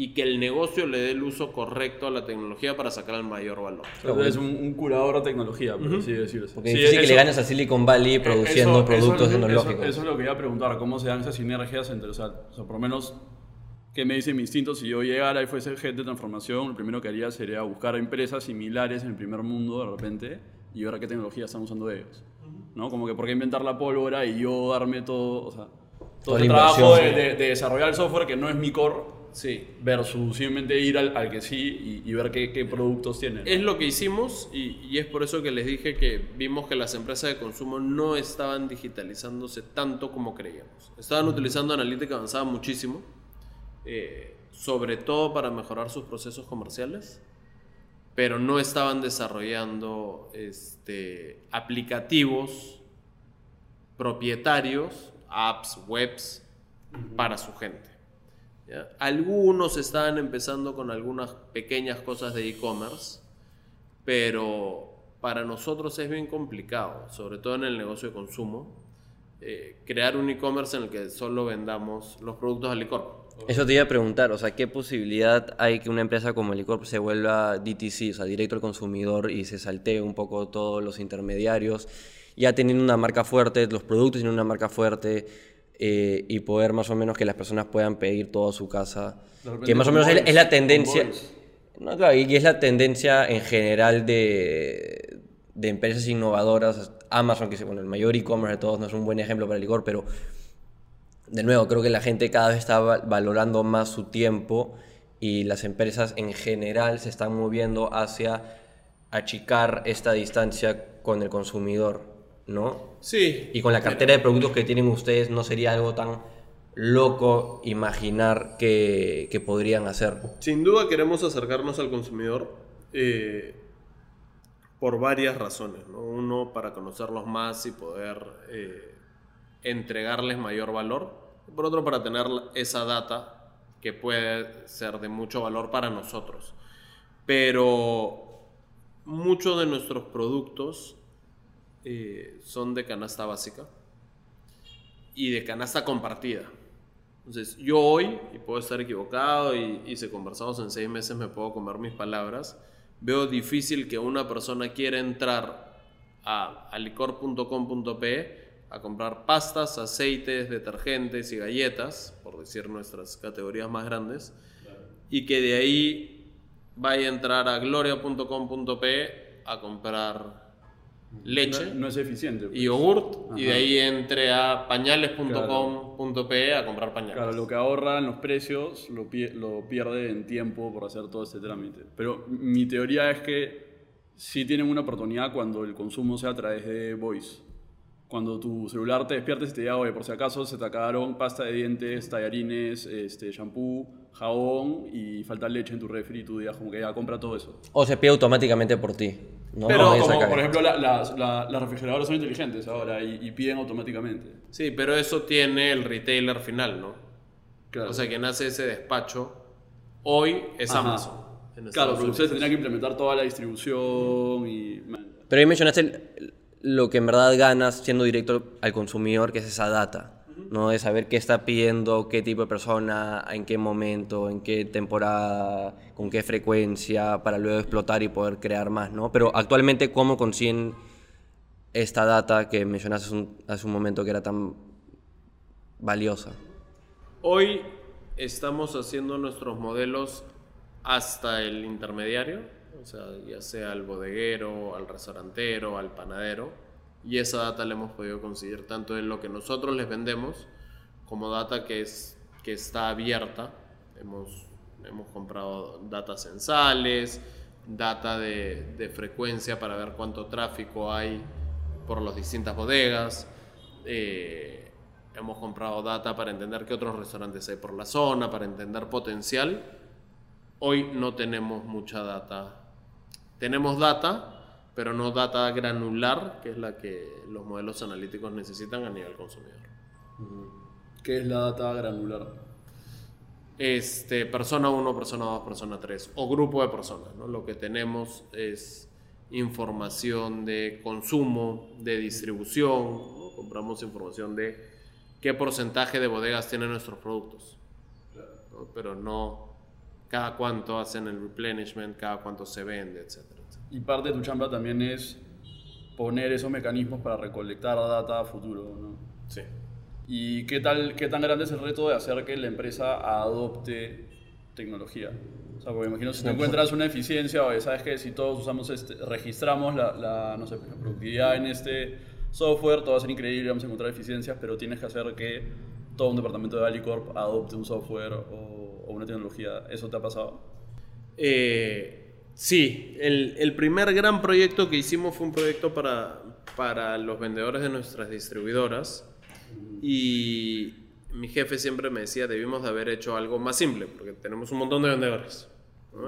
y que el negocio le dé el uso correcto a la tecnología para sacar el mayor valor. Entonces, es un, un curador de tecnología, por así decirlo. Porque Sí, es difícil que le ganes a Silicon Valley produciendo eso- productos eso- tecnológicos. Eso, eso es lo que iba a preguntar, cómo se dan esas sinergias entre, o sea, o sea, por lo menos, ¿qué me dice mi instinto? Si yo llegara y fuese jefe de transformación, lo primero que haría sería buscar empresas similares en el primer mundo de repente y ver qué tecnología están usando ellos. ¿No? Como que por qué inventar la pólvora y yo darme todo, o sea, todo el trabajo de, de- de desarrollar el software que no es mi core Sí. versus simplemente ir al, al que sí y, y ver qué, qué productos tienen. Es lo que hicimos y, y es por eso que les dije que vimos que las empresas de consumo no estaban digitalizándose tanto como creíamos. Estaban utilizando analítica avanzada muchísimo, eh, sobre todo para mejorar sus procesos comerciales, pero no estaban desarrollando este, aplicativos propietarios, apps, webs, para su gente. Algunos estaban empezando con algunas pequeñas cosas de e-commerce, pero para nosotros es bien complicado, sobre todo en el negocio de consumo, eh, crear un e-commerce en el que solo vendamos los productos al licor. Eso te iba a preguntar, o sea, ¿qué posibilidad hay que una empresa como Licorp se vuelva DTC, o sea, directo al consumidor y se saltee un poco todos los intermediarios, ya teniendo una marca fuerte, los productos tienen una marca fuerte eh, y poder más o menos que las personas puedan pedir todo a su casa, que más o menos es, la tendencia, no, claro, y es la tendencia en general de, de empresas innovadoras, Amazon, que es bueno, el mayor e-commerce de todos, no es un buen ejemplo para el licor, pero de nuevo, creo que la gente cada vez está va- valorando más su tiempo y las empresas en general se están moviendo hacia achicar esta distancia con el consumidor, ¿no? Sí. Y con la cartera de productos que tienen ustedes no sería algo tan loco imaginar que, que podrían hacer. Sin duda queremos acercarnos al consumidor eh, por varias razones. ¿no? Uno, para conocerlos más y poder eh, entregarles mayor valor. Por otro, para tener esa data que puede ser de mucho valor para nosotros. Pero muchos de nuestros productos eh, son de canasta básica y de canasta compartida. Entonces, yo hoy, y puedo estar equivocado, y, y si conversamos en seis meses me puedo comer mis palabras, veo difícil que una persona quiera entrar a alicor.com.pe a comprar pastas, aceites, detergentes y galletas, por decir nuestras categorías más grandes, y que de ahí vaya a entrar a gloria.com.pe a comprar leche No, no es eficiente. pues. y yogurt y de ahí entre a pañales.com.pe a comprar pañales. Claro, lo que ahorra en los precios lo, lo pierde en tiempo por hacer todo este trámite. Pero mi teoría es que sí tienen una oportunidad cuando el consumo sea a través de voice. cuando tu celular te despiertes y te diga, oye, por si acaso se te acabaron pasta de dientes, tallarines, este, shampoo, jabón y falta leche en tu refri y tú digas como que ya compra todo eso. O se pide automáticamente por ti. ¿no? Pero esa como, por ejemplo, la- las- la- las refrigeradoras son inteligentes ahora y, y piden automáticamente. Sí, pero eso tiene el retailer final, ¿no? Claro. O sea, quien hace ese despacho hoy es Ajá. Amazon. Claro, pero ustedes tendrían que implementar toda la distribución y... Pero ahí mencionaste lo que en verdad ganas siendo directo al consumidor, que es esa data, ¿no? De saber qué está pidiendo, qué tipo de persona, en qué momento, en qué temporada, con qué frecuencia, para luego explotar y poder crear más, ¿no? Pero actualmente, ¿cómo consiguen esta data que mencionaste hace un, hace un momento que era tan valiosa? Hoy estamos haciendo nuestros modelos hasta el intermediario, o sea, ya sea al bodeguero, al restaurantero, al panadero, y esa data la hemos podido conseguir tanto en lo que nosotros les vendemos como data que, es, que está abierta. Hemos, hemos comprado data censales, data de, de frecuencia para ver cuánto tráfico hay por las distintas bodegas. eh, hemos comprado data para entender qué otros restaurantes hay por la zona, para entender potencial. Hoy no tenemos mucha data. Tenemos data, pero no data granular, que es la que los modelos analíticos necesitan a nivel consumidor. ¿Qué es la data granular? Este, persona 1, persona 2, persona 3 o grupo de personas. ¿no? Lo que tenemos es información de consumo, de distribución. ¿no? Compramos información de qué porcentaje de bodegas tienen nuestros productos. ¿no? Pero no cada cuánto hacen el replenishment, cada cuánto se vende, etcétera, etcétera. Y parte de tu chamba también es poner esos mecanismos para recolectar data a futuro, ¿no? Sí. ¿Y qué, tal, qué tan grande es el reto de hacer que la empresa adopte tecnología? O sea, porque imagino si te encuentras una eficiencia, o sabes que si todos usamos este, registramos la, la, no sé, la productividad en este software, todo va a ser increíble, vamos a encontrar eficiencias, pero tienes que hacer que todo un departamento de Alicorp adopte un software o, o una tecnología. ¿Eso te ha pasado? Eh, sí, el, el primer gran proyecto que hicimos fue un proyecto para, para los vendedores de nuestras distribuidoras. Y mi jefe siempre me decía debimos de haber hecho algo más simple porque tenemos un montón de vendedores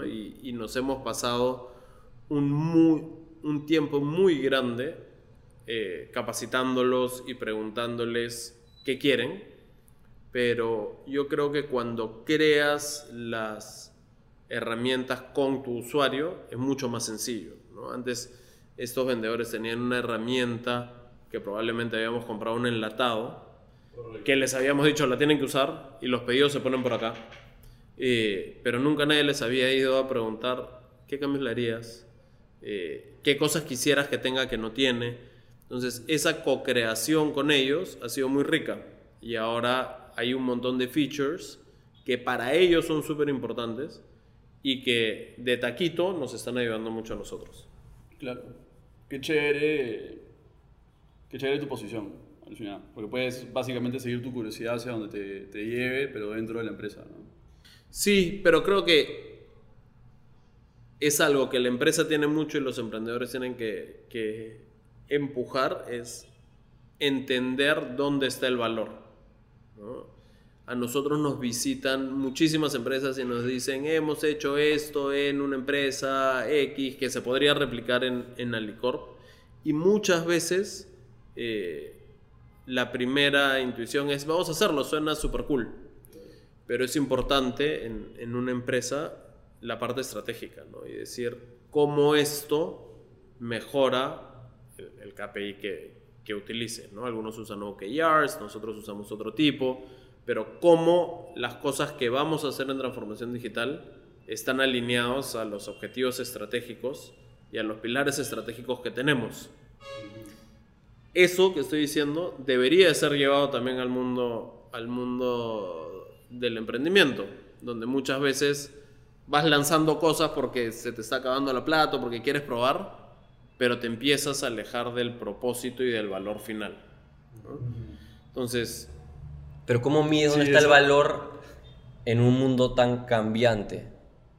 y, y nos hemos pasado un, muy, un tiempo muy grande eh, capacitándolos y preguntándoles qué quieren. Pero yo creo que cuando creas las herramientas con tu usuario es mucho más sencillo. ¿no? Antes estos vendedores tenían una herramienta que probablemente habíamos comprado un enlatado, que les habíamos dicho la tienen que usar y los pedidos se ponen por acá. Eh, pero nunca nadie les había ido a preguntar qué cambios le harías, eh, qué cosas quisieras que tenga que no tiene. Entonces esa co-creación con ellos ha sido muy rica y ahora hay un montón de features que para ellos son súper importantes y que de taquito nos están ayudando mucho a nosotros. Claro. Qué chévere, qué chévere tu posición, al final. Porque puedes básicamente seguir tu curiosidad hacia donde te, te lleve, pero dentro de la empresa, ¿no? Sí, pero creo que es algo que la empresa tiene mucho y los emprendedores tienen que, que empujar, es entender dónde está el valor. ¿no? A nosotros nos visitan muchísimas empresas y nos dicen, hemos hecho esto en una empresa X que se podría replicar en, en Alicorp. Y muchas veces eh, la primera intuición es, vamos a hacerlo, suena súper cool. Pero es importante en, en una empresa la parte estratégica, ¿no? Y decir cómo esto mejora el, el KPI que, que utilice, ¿no? Algunos usan OKRs, nosotros usamos otro tipo, pero cómo las cosas que vamos a hacer en transformación digital están alineados a los objetivos estratégicos y a los pilares estratégicos que tenemos. Eso que estoy diciendo debería de ser llevado también al mundo, al mundo del emprendimiento, donde muchas veces vas lanzando cosas porque se te está acabando la plata, o porque quieres probar, pero te empiezas a alejar del propósito y del valor final. ¿no? Entonces, Pero ¿cómo mides dónde Sí, está el valor en un mundo tan cambiante?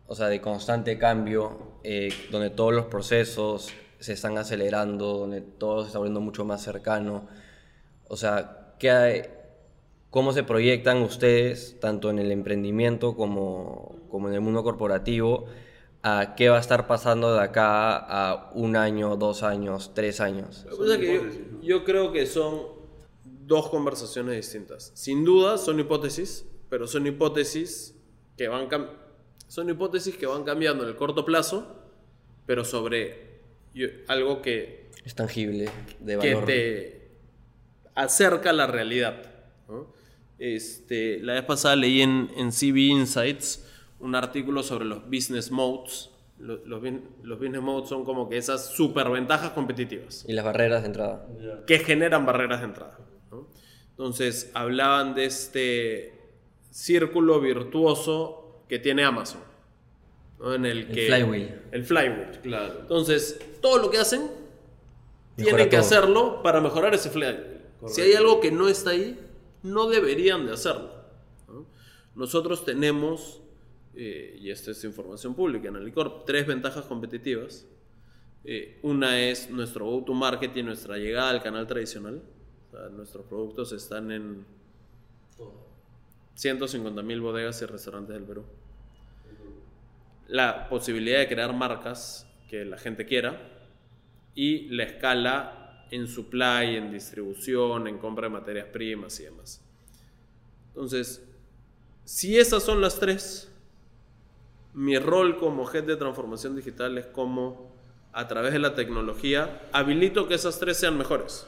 O sea, de constante cambio, eh, donde todos los procesos se están acelerando, donde todo se está volviendo mucho más cercano. O sea, ¿qué hay- ¿cómo se proyectan ustedes, tanto en el emprendimiento como, como en el mundo corporativo, a qué va a estar pasando de acá a un año, dos años, tres años? Yo creo que son dos conversaciones distintas. Sin duda son hipótesis, pero son hipótesis que van cam- son hipótesis que van cambiando en el corto plazo, pero sobre yo- algo que, Es tangible, de que valor. te acerca a la realidad. ¿no? Este, la vez pasada leí en, en CB Insights un artículo sobre los business modes. Los, los, los business modes son como que esas superventajas competitivas Y las barreras de entrada. que generan barreras de entrada. Entonces, hablaban de este círculo virtuoso que tiene Amazon. ¿no? En el, El que, flywheel. El flywheel. Claro. Entonces, todo lo que hacen, Mejora tienen que todo. hacerlo para mejorar ese flywheel. Si hay algo que no está ahí, no deberían de hacerlo. ¿no? Nosotros tenemos, eh, y esta es información pública en Alicorp, tres ventajas competitivas. Eh, una es nuestro go-to-market y nuestra llegada al canal tradicional. Nuestros productos están en 150.000 bodegas y restaurantes del Perú. La posibilidad de crear marcas que la gente quiera y la escala en supply, en distribución, en compra de materias primas y demás. Entonces, si esas son las tres, mi rol como head de transformación digital es como a través de la tecnología habilito que esas tres sean mejores.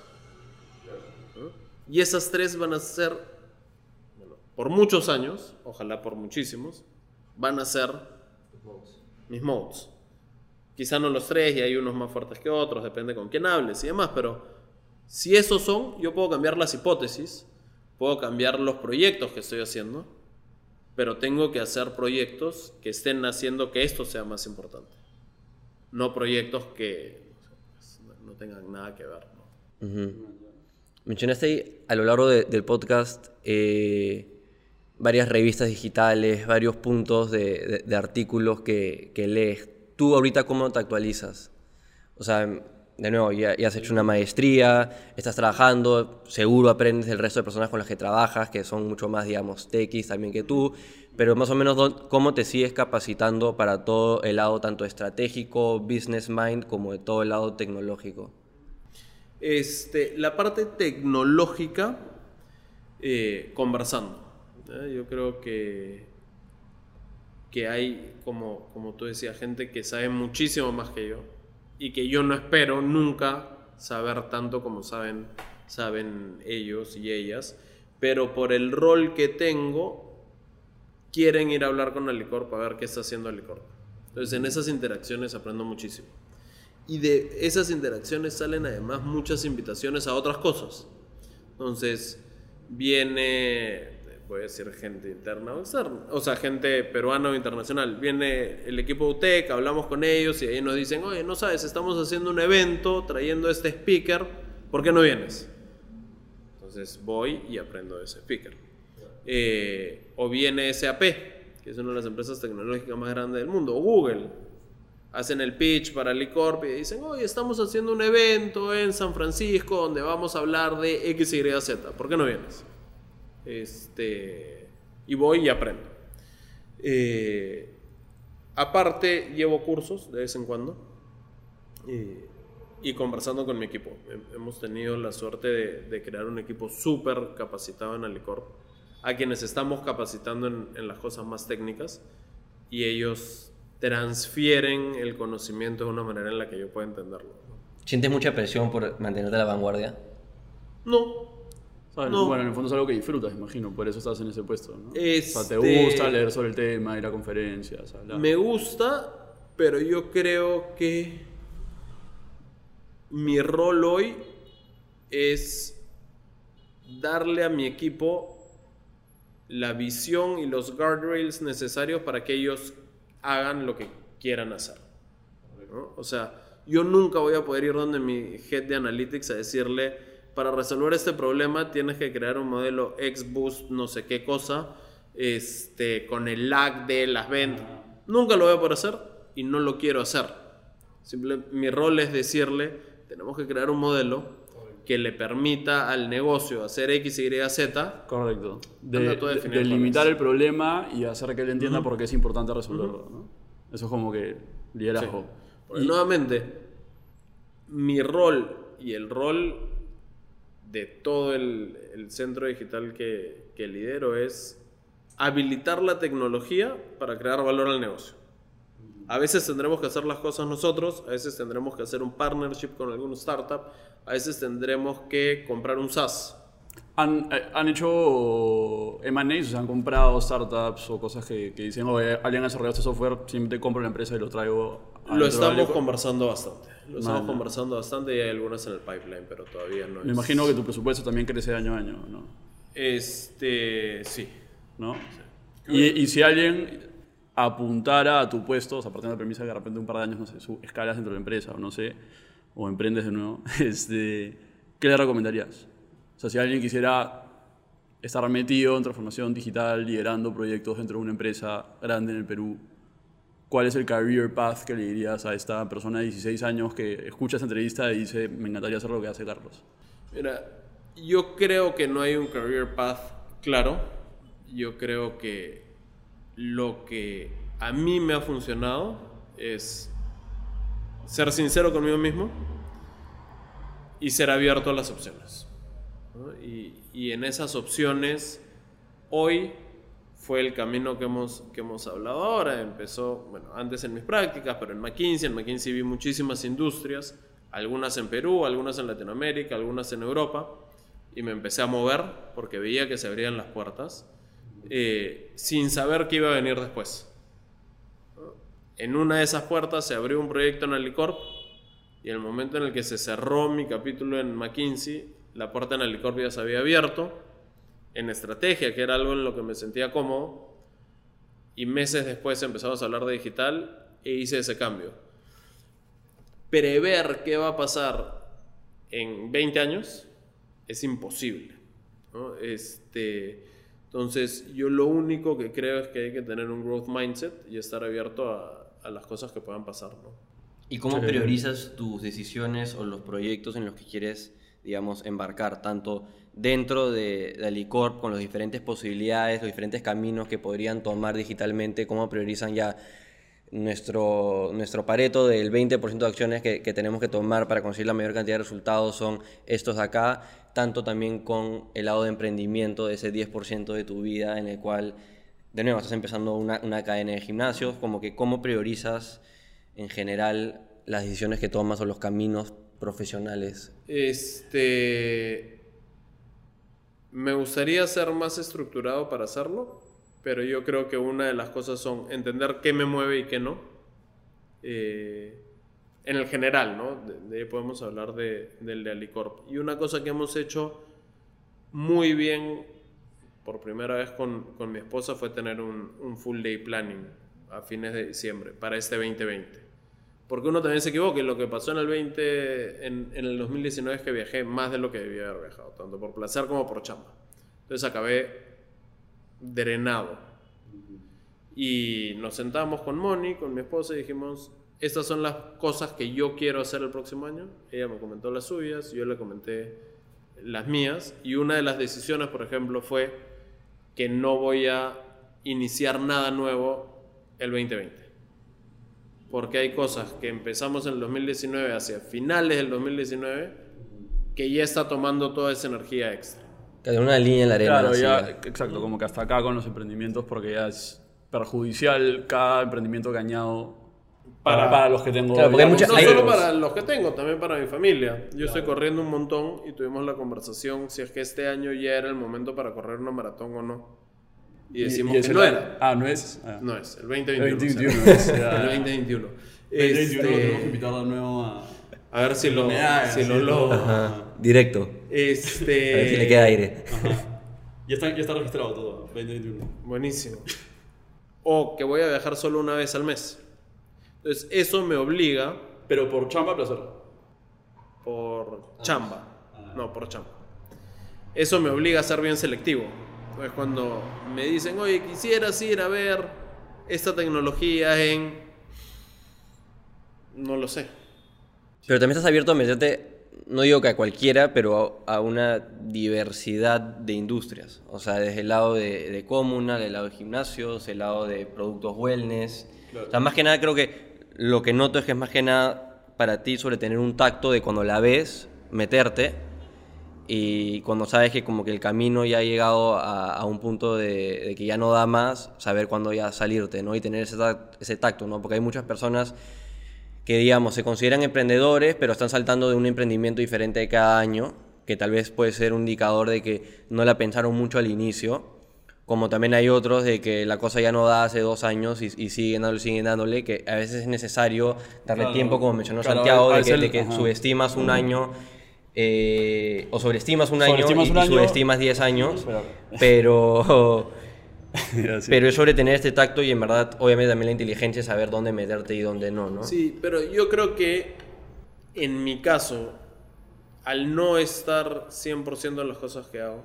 Y esas tres van a ser, por muchos años, ojalá por muchísimos, van a ser mis modes. Quizá no los tres y hay unos más fuertes que otros, depende con quién hables y demás, pero si esos son, yo puedo cambiar las hipótesis, puedo cambiar los proyectos que estoy haciendo, pero tengo que hacer proyectos que estén haciendo que esto sea más importante. No proyectos que no tengan nada que ver. ¿no? Mencionaste a lo largo de- del podcast eh, varias revistas digitales, varios puntos de, de- de artículos que, que lees. ¿Tú ahorita cómo te actualizas? O sea, de nuevo, ya, ya has hecho una maestría, estás trabajando, seguro aprendes del resto de personas con las que trabajas, que son mucho más, digamos, techis también que tú, pero más o menos, ¿dó- ¿cómo te sigues capacitando para todo el lado tanto estratégico, business mind, como de todo el lado tecnológico? Este, la parte tecnológica, eh, conversando. Yo creo que, que hay, como, como tú decías, gente que sabe muchísimo más que yo y que yo no espero nunca saber tanto como saben, saben ellos y ellas, pero por el rol que tengo, quieren ir a hablar con Alicorp a ver qué está haciendo Alicorp. Entonces en esas interacciones aprendo muchísimo. Y de esas interacciones salen además muchas invitaciones a otras cosas. Entonces, viene, voy a decir gente interna o externa, o sea, gente peruana o internacional. Viene el equipo UTEC, hablamos con ellos y ahí nos dicen, oye, no sabes, estamos haciendo un evento trayendo este speaker, ¿por qué no vienes? Entonces voy y aprendo de ese speaker. Eh, o viene SAP, que es una de las empresas tecnológicas más grandes del mundo, o Google, hacen el pitch para Licorp y dicen, oye, estamos haciendo un evento en San Francisco donde vamos a hablar de X, Y, Z. ¿Por qué no vienes? Este, y voy y aprendo. Eh, aparte, llevo cursos de vez en cuando eh, y conversando con mi equipo. Hem- Hemos tenido la suerte de, crear un equipo súper capacitado en Alicorp, a quienes estamos capacitando en las cosas más técnicas y ellos transfieren el conocimiento de una manera en la que yo pueda entenderlo. ¿Sientes mucha presión por mantenerte a la vanguardia? No, ¿Sabes? No. Bueno, en el fondo es algo que disfrutas, imagino, por eso estás en ese puesto, ¿no? O sea, Este- te gusta leer sobre el tema, ir a conferencias, hablar. Me gusta, pero yo creo que mi rol hoy es darle a mi equipo la visión y los guardrails necesarios para que ellos hagan lo que quieran hacer. O sea, yo nunca voy a poder ir donde mi head de analytics a decirle, para resolver este problema tienes que crear un modelo XBoost, no sé qué cosa, este, con el lag de las ventas. Nunca lo voy a poder hacer y no lo quiero hacer. Simple, mi rol es decirle, tenemos que crear un modelo que le permita al negocio hacer X, Y, Z. Correcto. De, limitar el problema y hacer que él entienda por qué es importante resolverlo. ¿no? Eso es como que liderazgo. Porque nuevamente, mi rol y el rol de todo el, el centro digital que, que lidero es habilitar la tecnología para crear valor al negocio. A veces tendremos que hacer las cosas nosotros, a veces tendremos que hacer un partnership con algún startup, a veces tendremos que comprar un SaaS. ¿Han, eh, han hecho M&As, han comprado startups o cosas que, que dicen, oye, alguien ha desarrollado este software, simplemente compro la empresa y lo traigo. Lo estamos conversando bastante. Lo estamos conversando bastante y hay algunas en el pipeline, pero todavía no Me es- imagino que tu presupuesto también crece año a año, ¿no? Este, sí. ¿No? Y, y si alguien apuntara a tu puesto, o sea, partiendo de la premisa que de repente un par de años, no sé, escalas dentro de la empresa o no sé, o emprendes de nuevo, este, ¿qué le recomendarías? O sea, si alguien quisiera estar metido en transformación digital, liderando proyectos dentro de una empresa grande en el Perú, ¿cuál es el career path que le dirías a esta persona de 16 años que escucha esta entrevista y dice, me encantaría hacer lo que hace Carlos? Mira, yo creo que no hay un career path claro. Yo creo que lo que a mí me ha funcionado es ser sincero conmigo mismo y ser abierto a las opciones. y en esas opciones, hoy fue el camino que hemos, que hemos hablado ahora. Empezó, bueno, antes en mis prácticas, pero en McKinsey. En McKinsey vi muchísimas industrias, algunas en Perú, algunas en Latinoamérica, algunas en Europa. Y me empecé a mover porque veía que se abrían las puertas eh, sin saber qué iba a venir después. En una de esas puertas se abrió un proyecto en Alicorp y en el momento en el que se cerró mi capítulo en McKinsey, la puerta en Alicorp ya se había abierto en estrategia, que era algo en lo que me sentía cómodo, y meses después empezamos a hablar de digital e hice ese cambio. Prever qué va a pasar en 20 años es imposible. ¿no? Este, entonces, yo lo único que creo es que hay que tener un growth mindset y estar abierto a, a las cosas que puedan pasar. ¿no? ¿Y cómo Sí. priorizas tus decisiones o los proyectos en los que quieres, digamos, embarcar? Tanto dentro de, de Alicorp, con las diferentes posibilidades, los diferentes caminos que podrían tomar digitalmente, cómo priorizan ya nuestro, nuestro pareto del 20% de acciones que, que tenemos que tomar para conseguir la mayor cantidad de resultados son estos de acá, tanto también con el lado de emprendimiento, de ese 10% de tu vida en el cual, de nuevo, estás empezando una, una cadena de gimnasios, como que cómo priorizas en general las decisiones que tomas o los caminos profesionales. Este. Me gustaría ser más estructurado para hacerlo, pero yo creo que una de las cosas son entender qué me mueve y qué no. Eh, en el general, ¿no? De, de podemos hablar de, del de Alicorp. Y una cosa que hemos hecho muy bien por primera vez con, con mi esposa fue tener un, un full day planning a fines de diciembre para este 2020. Porque uno también se equivoca y lo que pasó en el 20, en, en el 2019 es que viajé más de lo que debía haber viajado, tanto por placer como por chamba. Entonces acabé drenado. Y nos sentamos con Moni, con mi esposa, y dijimos, estas son las cosas que yo quiero hacer el próximo año. Ella me comentó las suyas, yo le comenté las mías. Y una de las decisiones, por ejemplo, fue que no voy a iniciar nada nuevo el 2020 porque hay cosas que empezamos en el 2019 hacia finales del 2019 que ya está tomando toda esa energía extra. Una línea en la arena. Claro, ya. exacto, como que hasta acá con los emprendimientos, porque ya es perjudicial cada emprendimiento que añado para, Para- para los que tengo. Claro, porque hay No hay- solo para los que tengo, también para mi familia. Yo estoy corriendo un montón y tuvimos la conversación si es que este año ya era el momento para correr una maratón o no. Y decimos y que no la- era. Ah, no es. Ah. No es, el 2021. El 2021, o sea, el 2021. 2021 Este, tenemos que invitar de nuevo a. a ver si lo, Ah, si lo logro. Ajá, directo. Este, A ver si le queda aire. Ajá. Ya está, ya está registrado todo, 2021. Buenísimo. O que voy a viajar solo una vez al mes. Entonces, eso me obliga Pero por chamba, placer. por chamba. No, por chamba. Eso me obliga a ser bien selectivo. Entonces, cuando me dicen, oye, quisieras ir a ver esta tecnología en. No lo sé. Pero también estás abierto a meterte no digo que a cualquiera, pero a, a una diversidad de industrias. O sea, desde el lado de, de comuna, del lado de gimnasios, el lado de productos wellness. O sea, más que nada creo que lo que noto es que es más que nada para ti sobre tener un tacto de cuando la ves, meterte y cuando sabes que como que el camino ya ha llegado a, un punto de, que ya no da más, saber cuándo ya salirte, ¿no? Y tener ese, tac- ese tacto, ¿no? Porque hay muchas personas que, digamos, se consideran emprendedores, pero están saltando de un emprendimiento diferente cada año, que tal vez puede ser un indicador de que no la pensaron mucho al inicio, como también hay otros de que la cosa ya no da hace dos años y, y siguen dándole, siguen dándole, que a veces es necesario darle Claro. tiempo, como mencionó Claro, Santiago, de que, veces- de que subestimas un año eh, o sobreestimas un año Sobreestimas y, un y subestimas 10 años, Pero- pero es sobre tener este tacto y en verdad, obviamente también la inteligencia es saber dónde meterte y dónde no, ¿no? Sí, pero yo creo que en mi caso, al no estar 100% en las cosas que hago,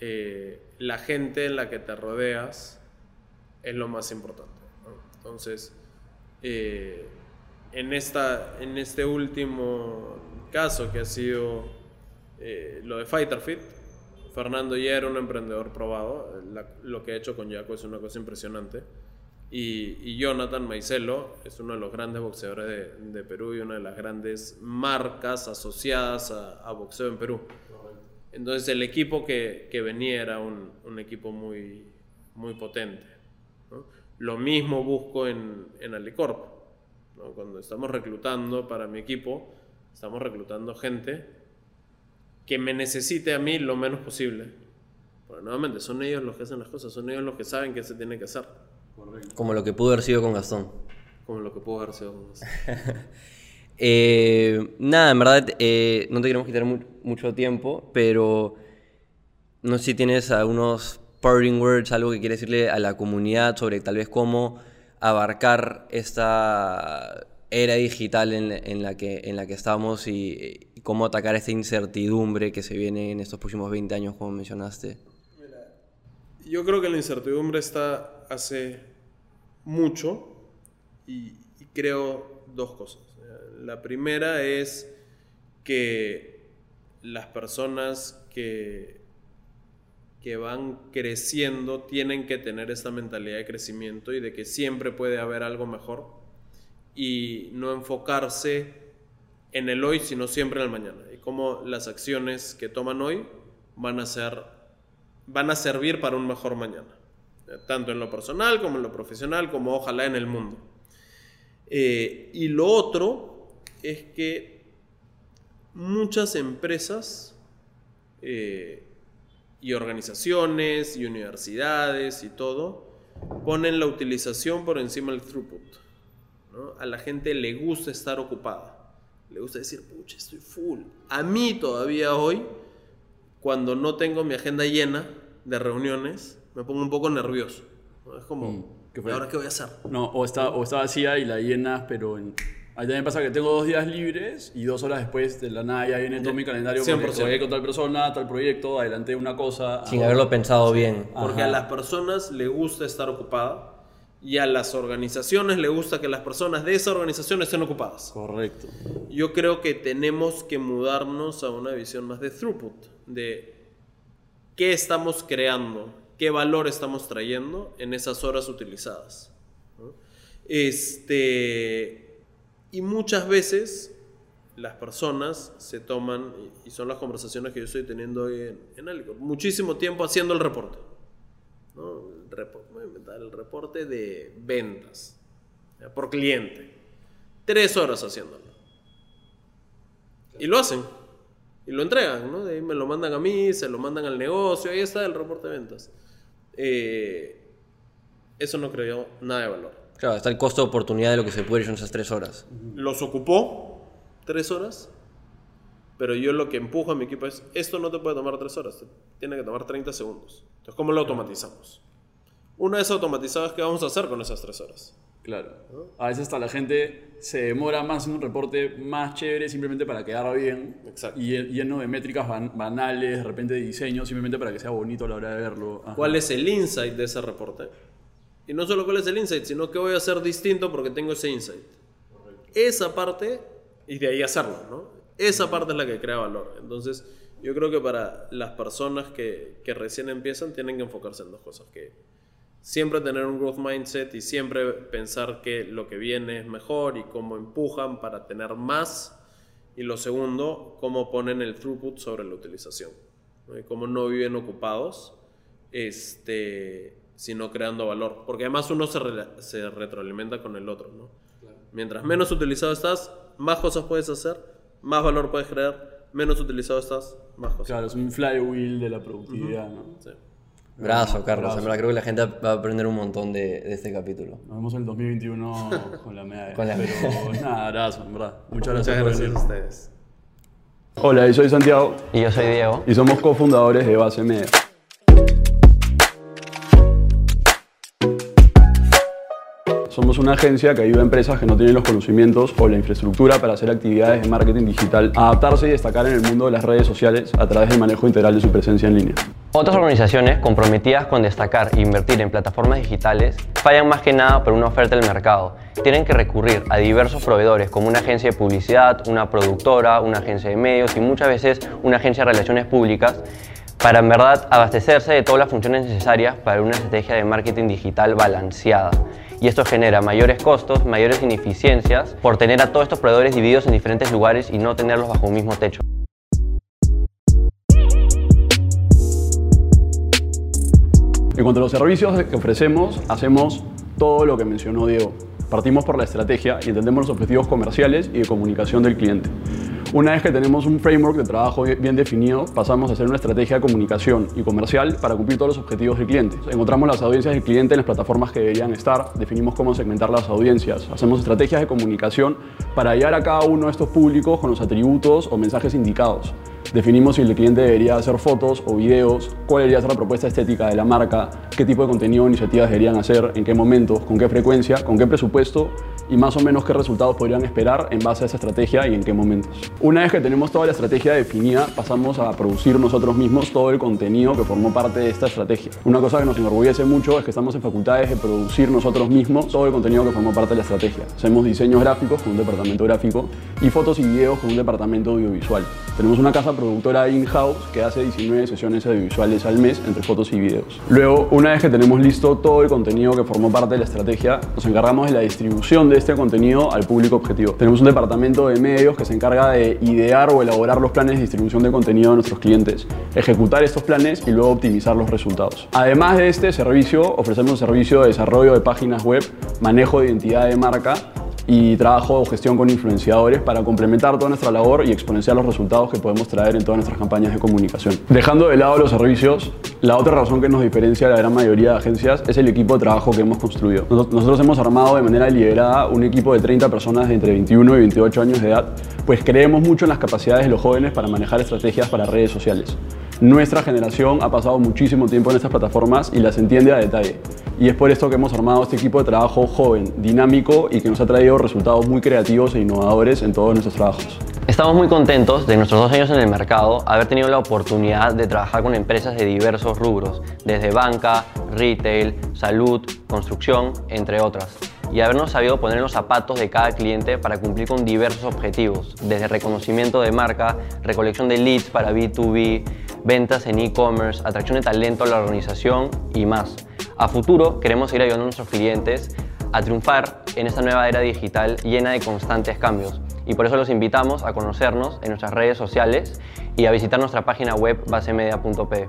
eh, la gente en la que te rodeas es lo más importante. Entonces, eh, en, esta, en este último caso que ha sido eh, lo de Fighter Fit, Fernando ya era un emprendedor probado. La- lo que ha hecho con Jaco es una cosa impresionante. Y, Jonathan Maicelo es uno de los grandes boxeadores de, de Perú y una de las grandes marcas asociadas a boxeo en Perú. Entonces el equipo que, que venía era un, un equipo muy, muy potente. ¿no? Lo mismo busco en, en Alicorp. ¿no? Cuando estamos reclutando para mi equipo, estamos reclutando gente que me necesite a mí lo menos posible. Porque nuevamente son ellos los que hacen las cosas, son ellos los que saben qué se tiene que hacer. Como lo que pudo haber sido con Gastón. Como lo que puedo haber sido con eso. Eh, nada, en verdad eh, no te queremos quitar mu- mucho tiempo, pero no sé si tienes algunos parting words, algo que quieres decirle a la comunidad sobre tal vez cómo abarcar esta era digital en, la, que, en la que estamos y, cómo atacar esta incertidumbre que se viene en estos próximos 20 años, como mencionaste. Yo creo que la incertidumbre está hace mucho y creo dos cosas. La primera es que las personas que, que van creciendo tienen que tener esta mentalidad de crecimiento y de que siempre puede haber algo mejor y no enfocarse en el hoy, sino siempre en el mañana. Y cómo las acciones que toman hoy van a ser van a servir para un mejor mañana, tanto en lo personal como en lo profesional, como ojalá en el mundo. Eh, y lo otro es que muchas empresas eh, y organizaciones y universidades y todo ponen la utilización por encima del throughput. ¿no? A la gente le gusta estar ocupada. Le gusta decir, pucha, estoy full. A mí todavía hoy, cuando no tengo mi agenda llena de reuniones, me pongo un poco nervioso. ¿no? Es como, Mm, ¿qué ¿y fue? ahora qué voy a hacer? No, o está, o está vacía y la llenas, pero en... A mí también pasa que tengo dos días libres y dos horas después de la nada ya viene todo mi calendario porque 100%. trabajé con tal persona, tal proyecto, adelanté una cosa. Sin haberlo pensado bien. Porque Ajá. a las personas le gusta estar ocupada y a las organizaciones le gusta que las personas de esa organización estén ocupadas. Correcto. Yo creo que tenemos que mudarnos a una visión más de throughput, de qué estamos creando, qué valor estamos trayendo en esas horas utilizadas. Este, y muchas veces las personas se toman, y son las conversaciones que yo estoy teniendo hoy en, en muchísimo tiempo haciendo el reporte. ¿no? El, repo- voy a inventar el reporte de ventas por cliente. Tres horas haciéndolo. Y lo hacen. Y lo entregan, ¿no? De ahí me lo mandan a mí, se lo mandan al negocio, ahí está el reporte de ventas. Eh, eso no creo nada de valor. Claro, está el costo de oportunidad de lo que se puede ir en esas tres horas. Los ocupó tres horas, pero yo lo que empujo a mi equipo es, esto no te puede tomar tres horas, te tiene que tomar 30 segundos. Entonces, ¿cómo lo automatizamos? Una vez automatizado, ¿qué vamos a hacer con esas tres horas? Claro. A veces hasta la gente se demora más en un reporte más chévere simplemente para quedar bien. Exacto. Y lle- lleno de métricas ban- banales, de repente de diseño, simplemente para que sea bonito a la hora de verlo. Ajá. ¿Cuál es el insight de ese reporte? Y no solo cuál es el insight, sino qué voy a hacer distinto porque tengo ese insight. Esa parte, y de ahí hacerlo, ¿no? Esa parte es la que crea valor. Entonces, yo creo que para las personas que, que recién empiezan tienen que enfocarse en dos cosas. Que siempre tener un growth mindset y siempre pensar que lo que viene es mejor y cómo empujan para tener más. Y lo segundo, cómo ponen el throughput sobre la utilización. ¿no? Y cómo no viven ocupados, este, sino creando valor. Porque además uno se, re- se retroalimenta con el otro. ¿no? Mientras menos utilizado estás, más cosas puedes hacer, más valor puedes crear, menos utilizado estás, más cosas. Claro, es un flywheel de la productividad, ¿no? Sí. Brazo, Carlos. brazo. En verdad creo que la gente va a aprender un montón de, de este capítulo. Nos vemos en el 2021 con la medalla. Con la Pero nada, abrazo, en verdad. Muchas gracias, Muchas por gracias venir. a ustedes. Hola, yo soy Santiago Y yo soy Diego. y somos cofundadores de Base Media. Somos una agencia que ayuda a empresas que no tienen los conocimientos o la infraestructura para hacer actividades de marketing digital adaptarse y destacar en el mundo de las redes sociales a través del manejo integral de su presencia en línea. Otras organizaciones comprometidas con destacar e invertir en plataformas digitales fallan más que nada por una oferta del mercado. Tienen que recurrir a diversos proveedores como una agencia de publicidad, una productora, una agencia de medios y muchas veces una agencia de relaciones públicas para en verdad abastecerse de todas las funciones necesarias para una estrategia de marketing digital balanceada. Y esto genera mayores costos, mayores ineficiencias por tener a todos estos proveedores divididos en diferentes lugares y no tenerlos bajo un mismo techo. En cuanto a los servicios que ofrecemos, hacemos todo lo que mencionó Diego. Partimos por la estrategia y entendemos los objetivos comerciales y de comunicación del cliente. Una vez que tenemos un framework de trabajo bien definido, pasamos a hacer una estrategia de comunicación y comercial para cumplir todos los objetivos del cliente. Encontramos las audiencias del cliente en las plataformas que deberían estar, definimos cómo segmentar las audiencias, hacemos estrategias de comunicación para llegar a cada uno de estos públicos con los atributos o mensajes indicados. Definimos si el cliente debería hacer fotos o videos, cuál debería ser la propuesta estética de la marca, qué tipo de contenido o iniciativas deberían hacer, en qué momentos, con qué frecuencia, con qué presupuesto y más o menos qué resultados podrían esperar en base a esa estrategia y en qué momentos. Una vez que tenemos toda la estrategia definida, pasamos a producir nosotros mismos todo el contenido que formó parte de esta estrategia. Una cosa que nos enorgullece mucho es que estamos en facultades de producir nosotros mismos todo el contenido que formó parte de la estrategia. Hacemos diseños gráficos con un departamento gráfico y fotos y videos con un departamento audiovisual. Tenemos una casa productora in-house que hace 19 sesiones audiovisuales al mes entre fotos y videos. Luego, una vez que tenemos listo todo el contenido que formó parte de la estrategia, nos encargamos de la distribución de este contenido al público objetivo. Tenemos un departamento de medios que se encarga de idear o elaborar los planes de distribución de contenido de nuestros clientes, ejecutar estos planes y luego optimizar los resultados. Además de este servicio, ofrecemos un servicio de desarrollo de páginas web, manejo de identidad de marca y trabajo o gestión con influenciadores para complementar toda nuestra labor y exponenciar los resultados que podemos traer en todas nuestras campañas de comunicación. Dejando de lado los servicios, la otra razón que nos diferencia de la gran mayoría de agencias es el equipo de trabajo que hemos construido. Nos- Nosotros hemos armado de manera deliberada un equipo de 30 personas de entre 21 y 28 años de edad, pues creemos mucho en las capacidades de los jóvenes para manejar estrategias para redes sociales. Nuestra generación ha pasado muchísimo tiempo en estas plataformas y las entiende a detalle. Y es por esto que hemos armado este equipo de trabajo joven, dinámico y que nos ha traído resultados muy creativos e innovadores en todos nuestros trabajos. Estamos muy contentos de nuestros dos años en el mercado haber tenido la oportunidad de trabajar con empresas de diversos rubros, desde banca, retail, salud, construcción, entre otras, y habernos sabido poner en los zapatos de cada cliente para cumplir con diversos objetivos, desde reconocimiento de marca, recolección de leads para B2B, ventas en e-commerce, atracción de talento a la organización y más. A futuro queremos seguir ayudando a nuestros clientes a triunfar en esta nueva era digital llena de constantes cambios. Y por eso los invitamos a conocernos en nuestras redes sociales y a visitar nuestra página web basemedia.p.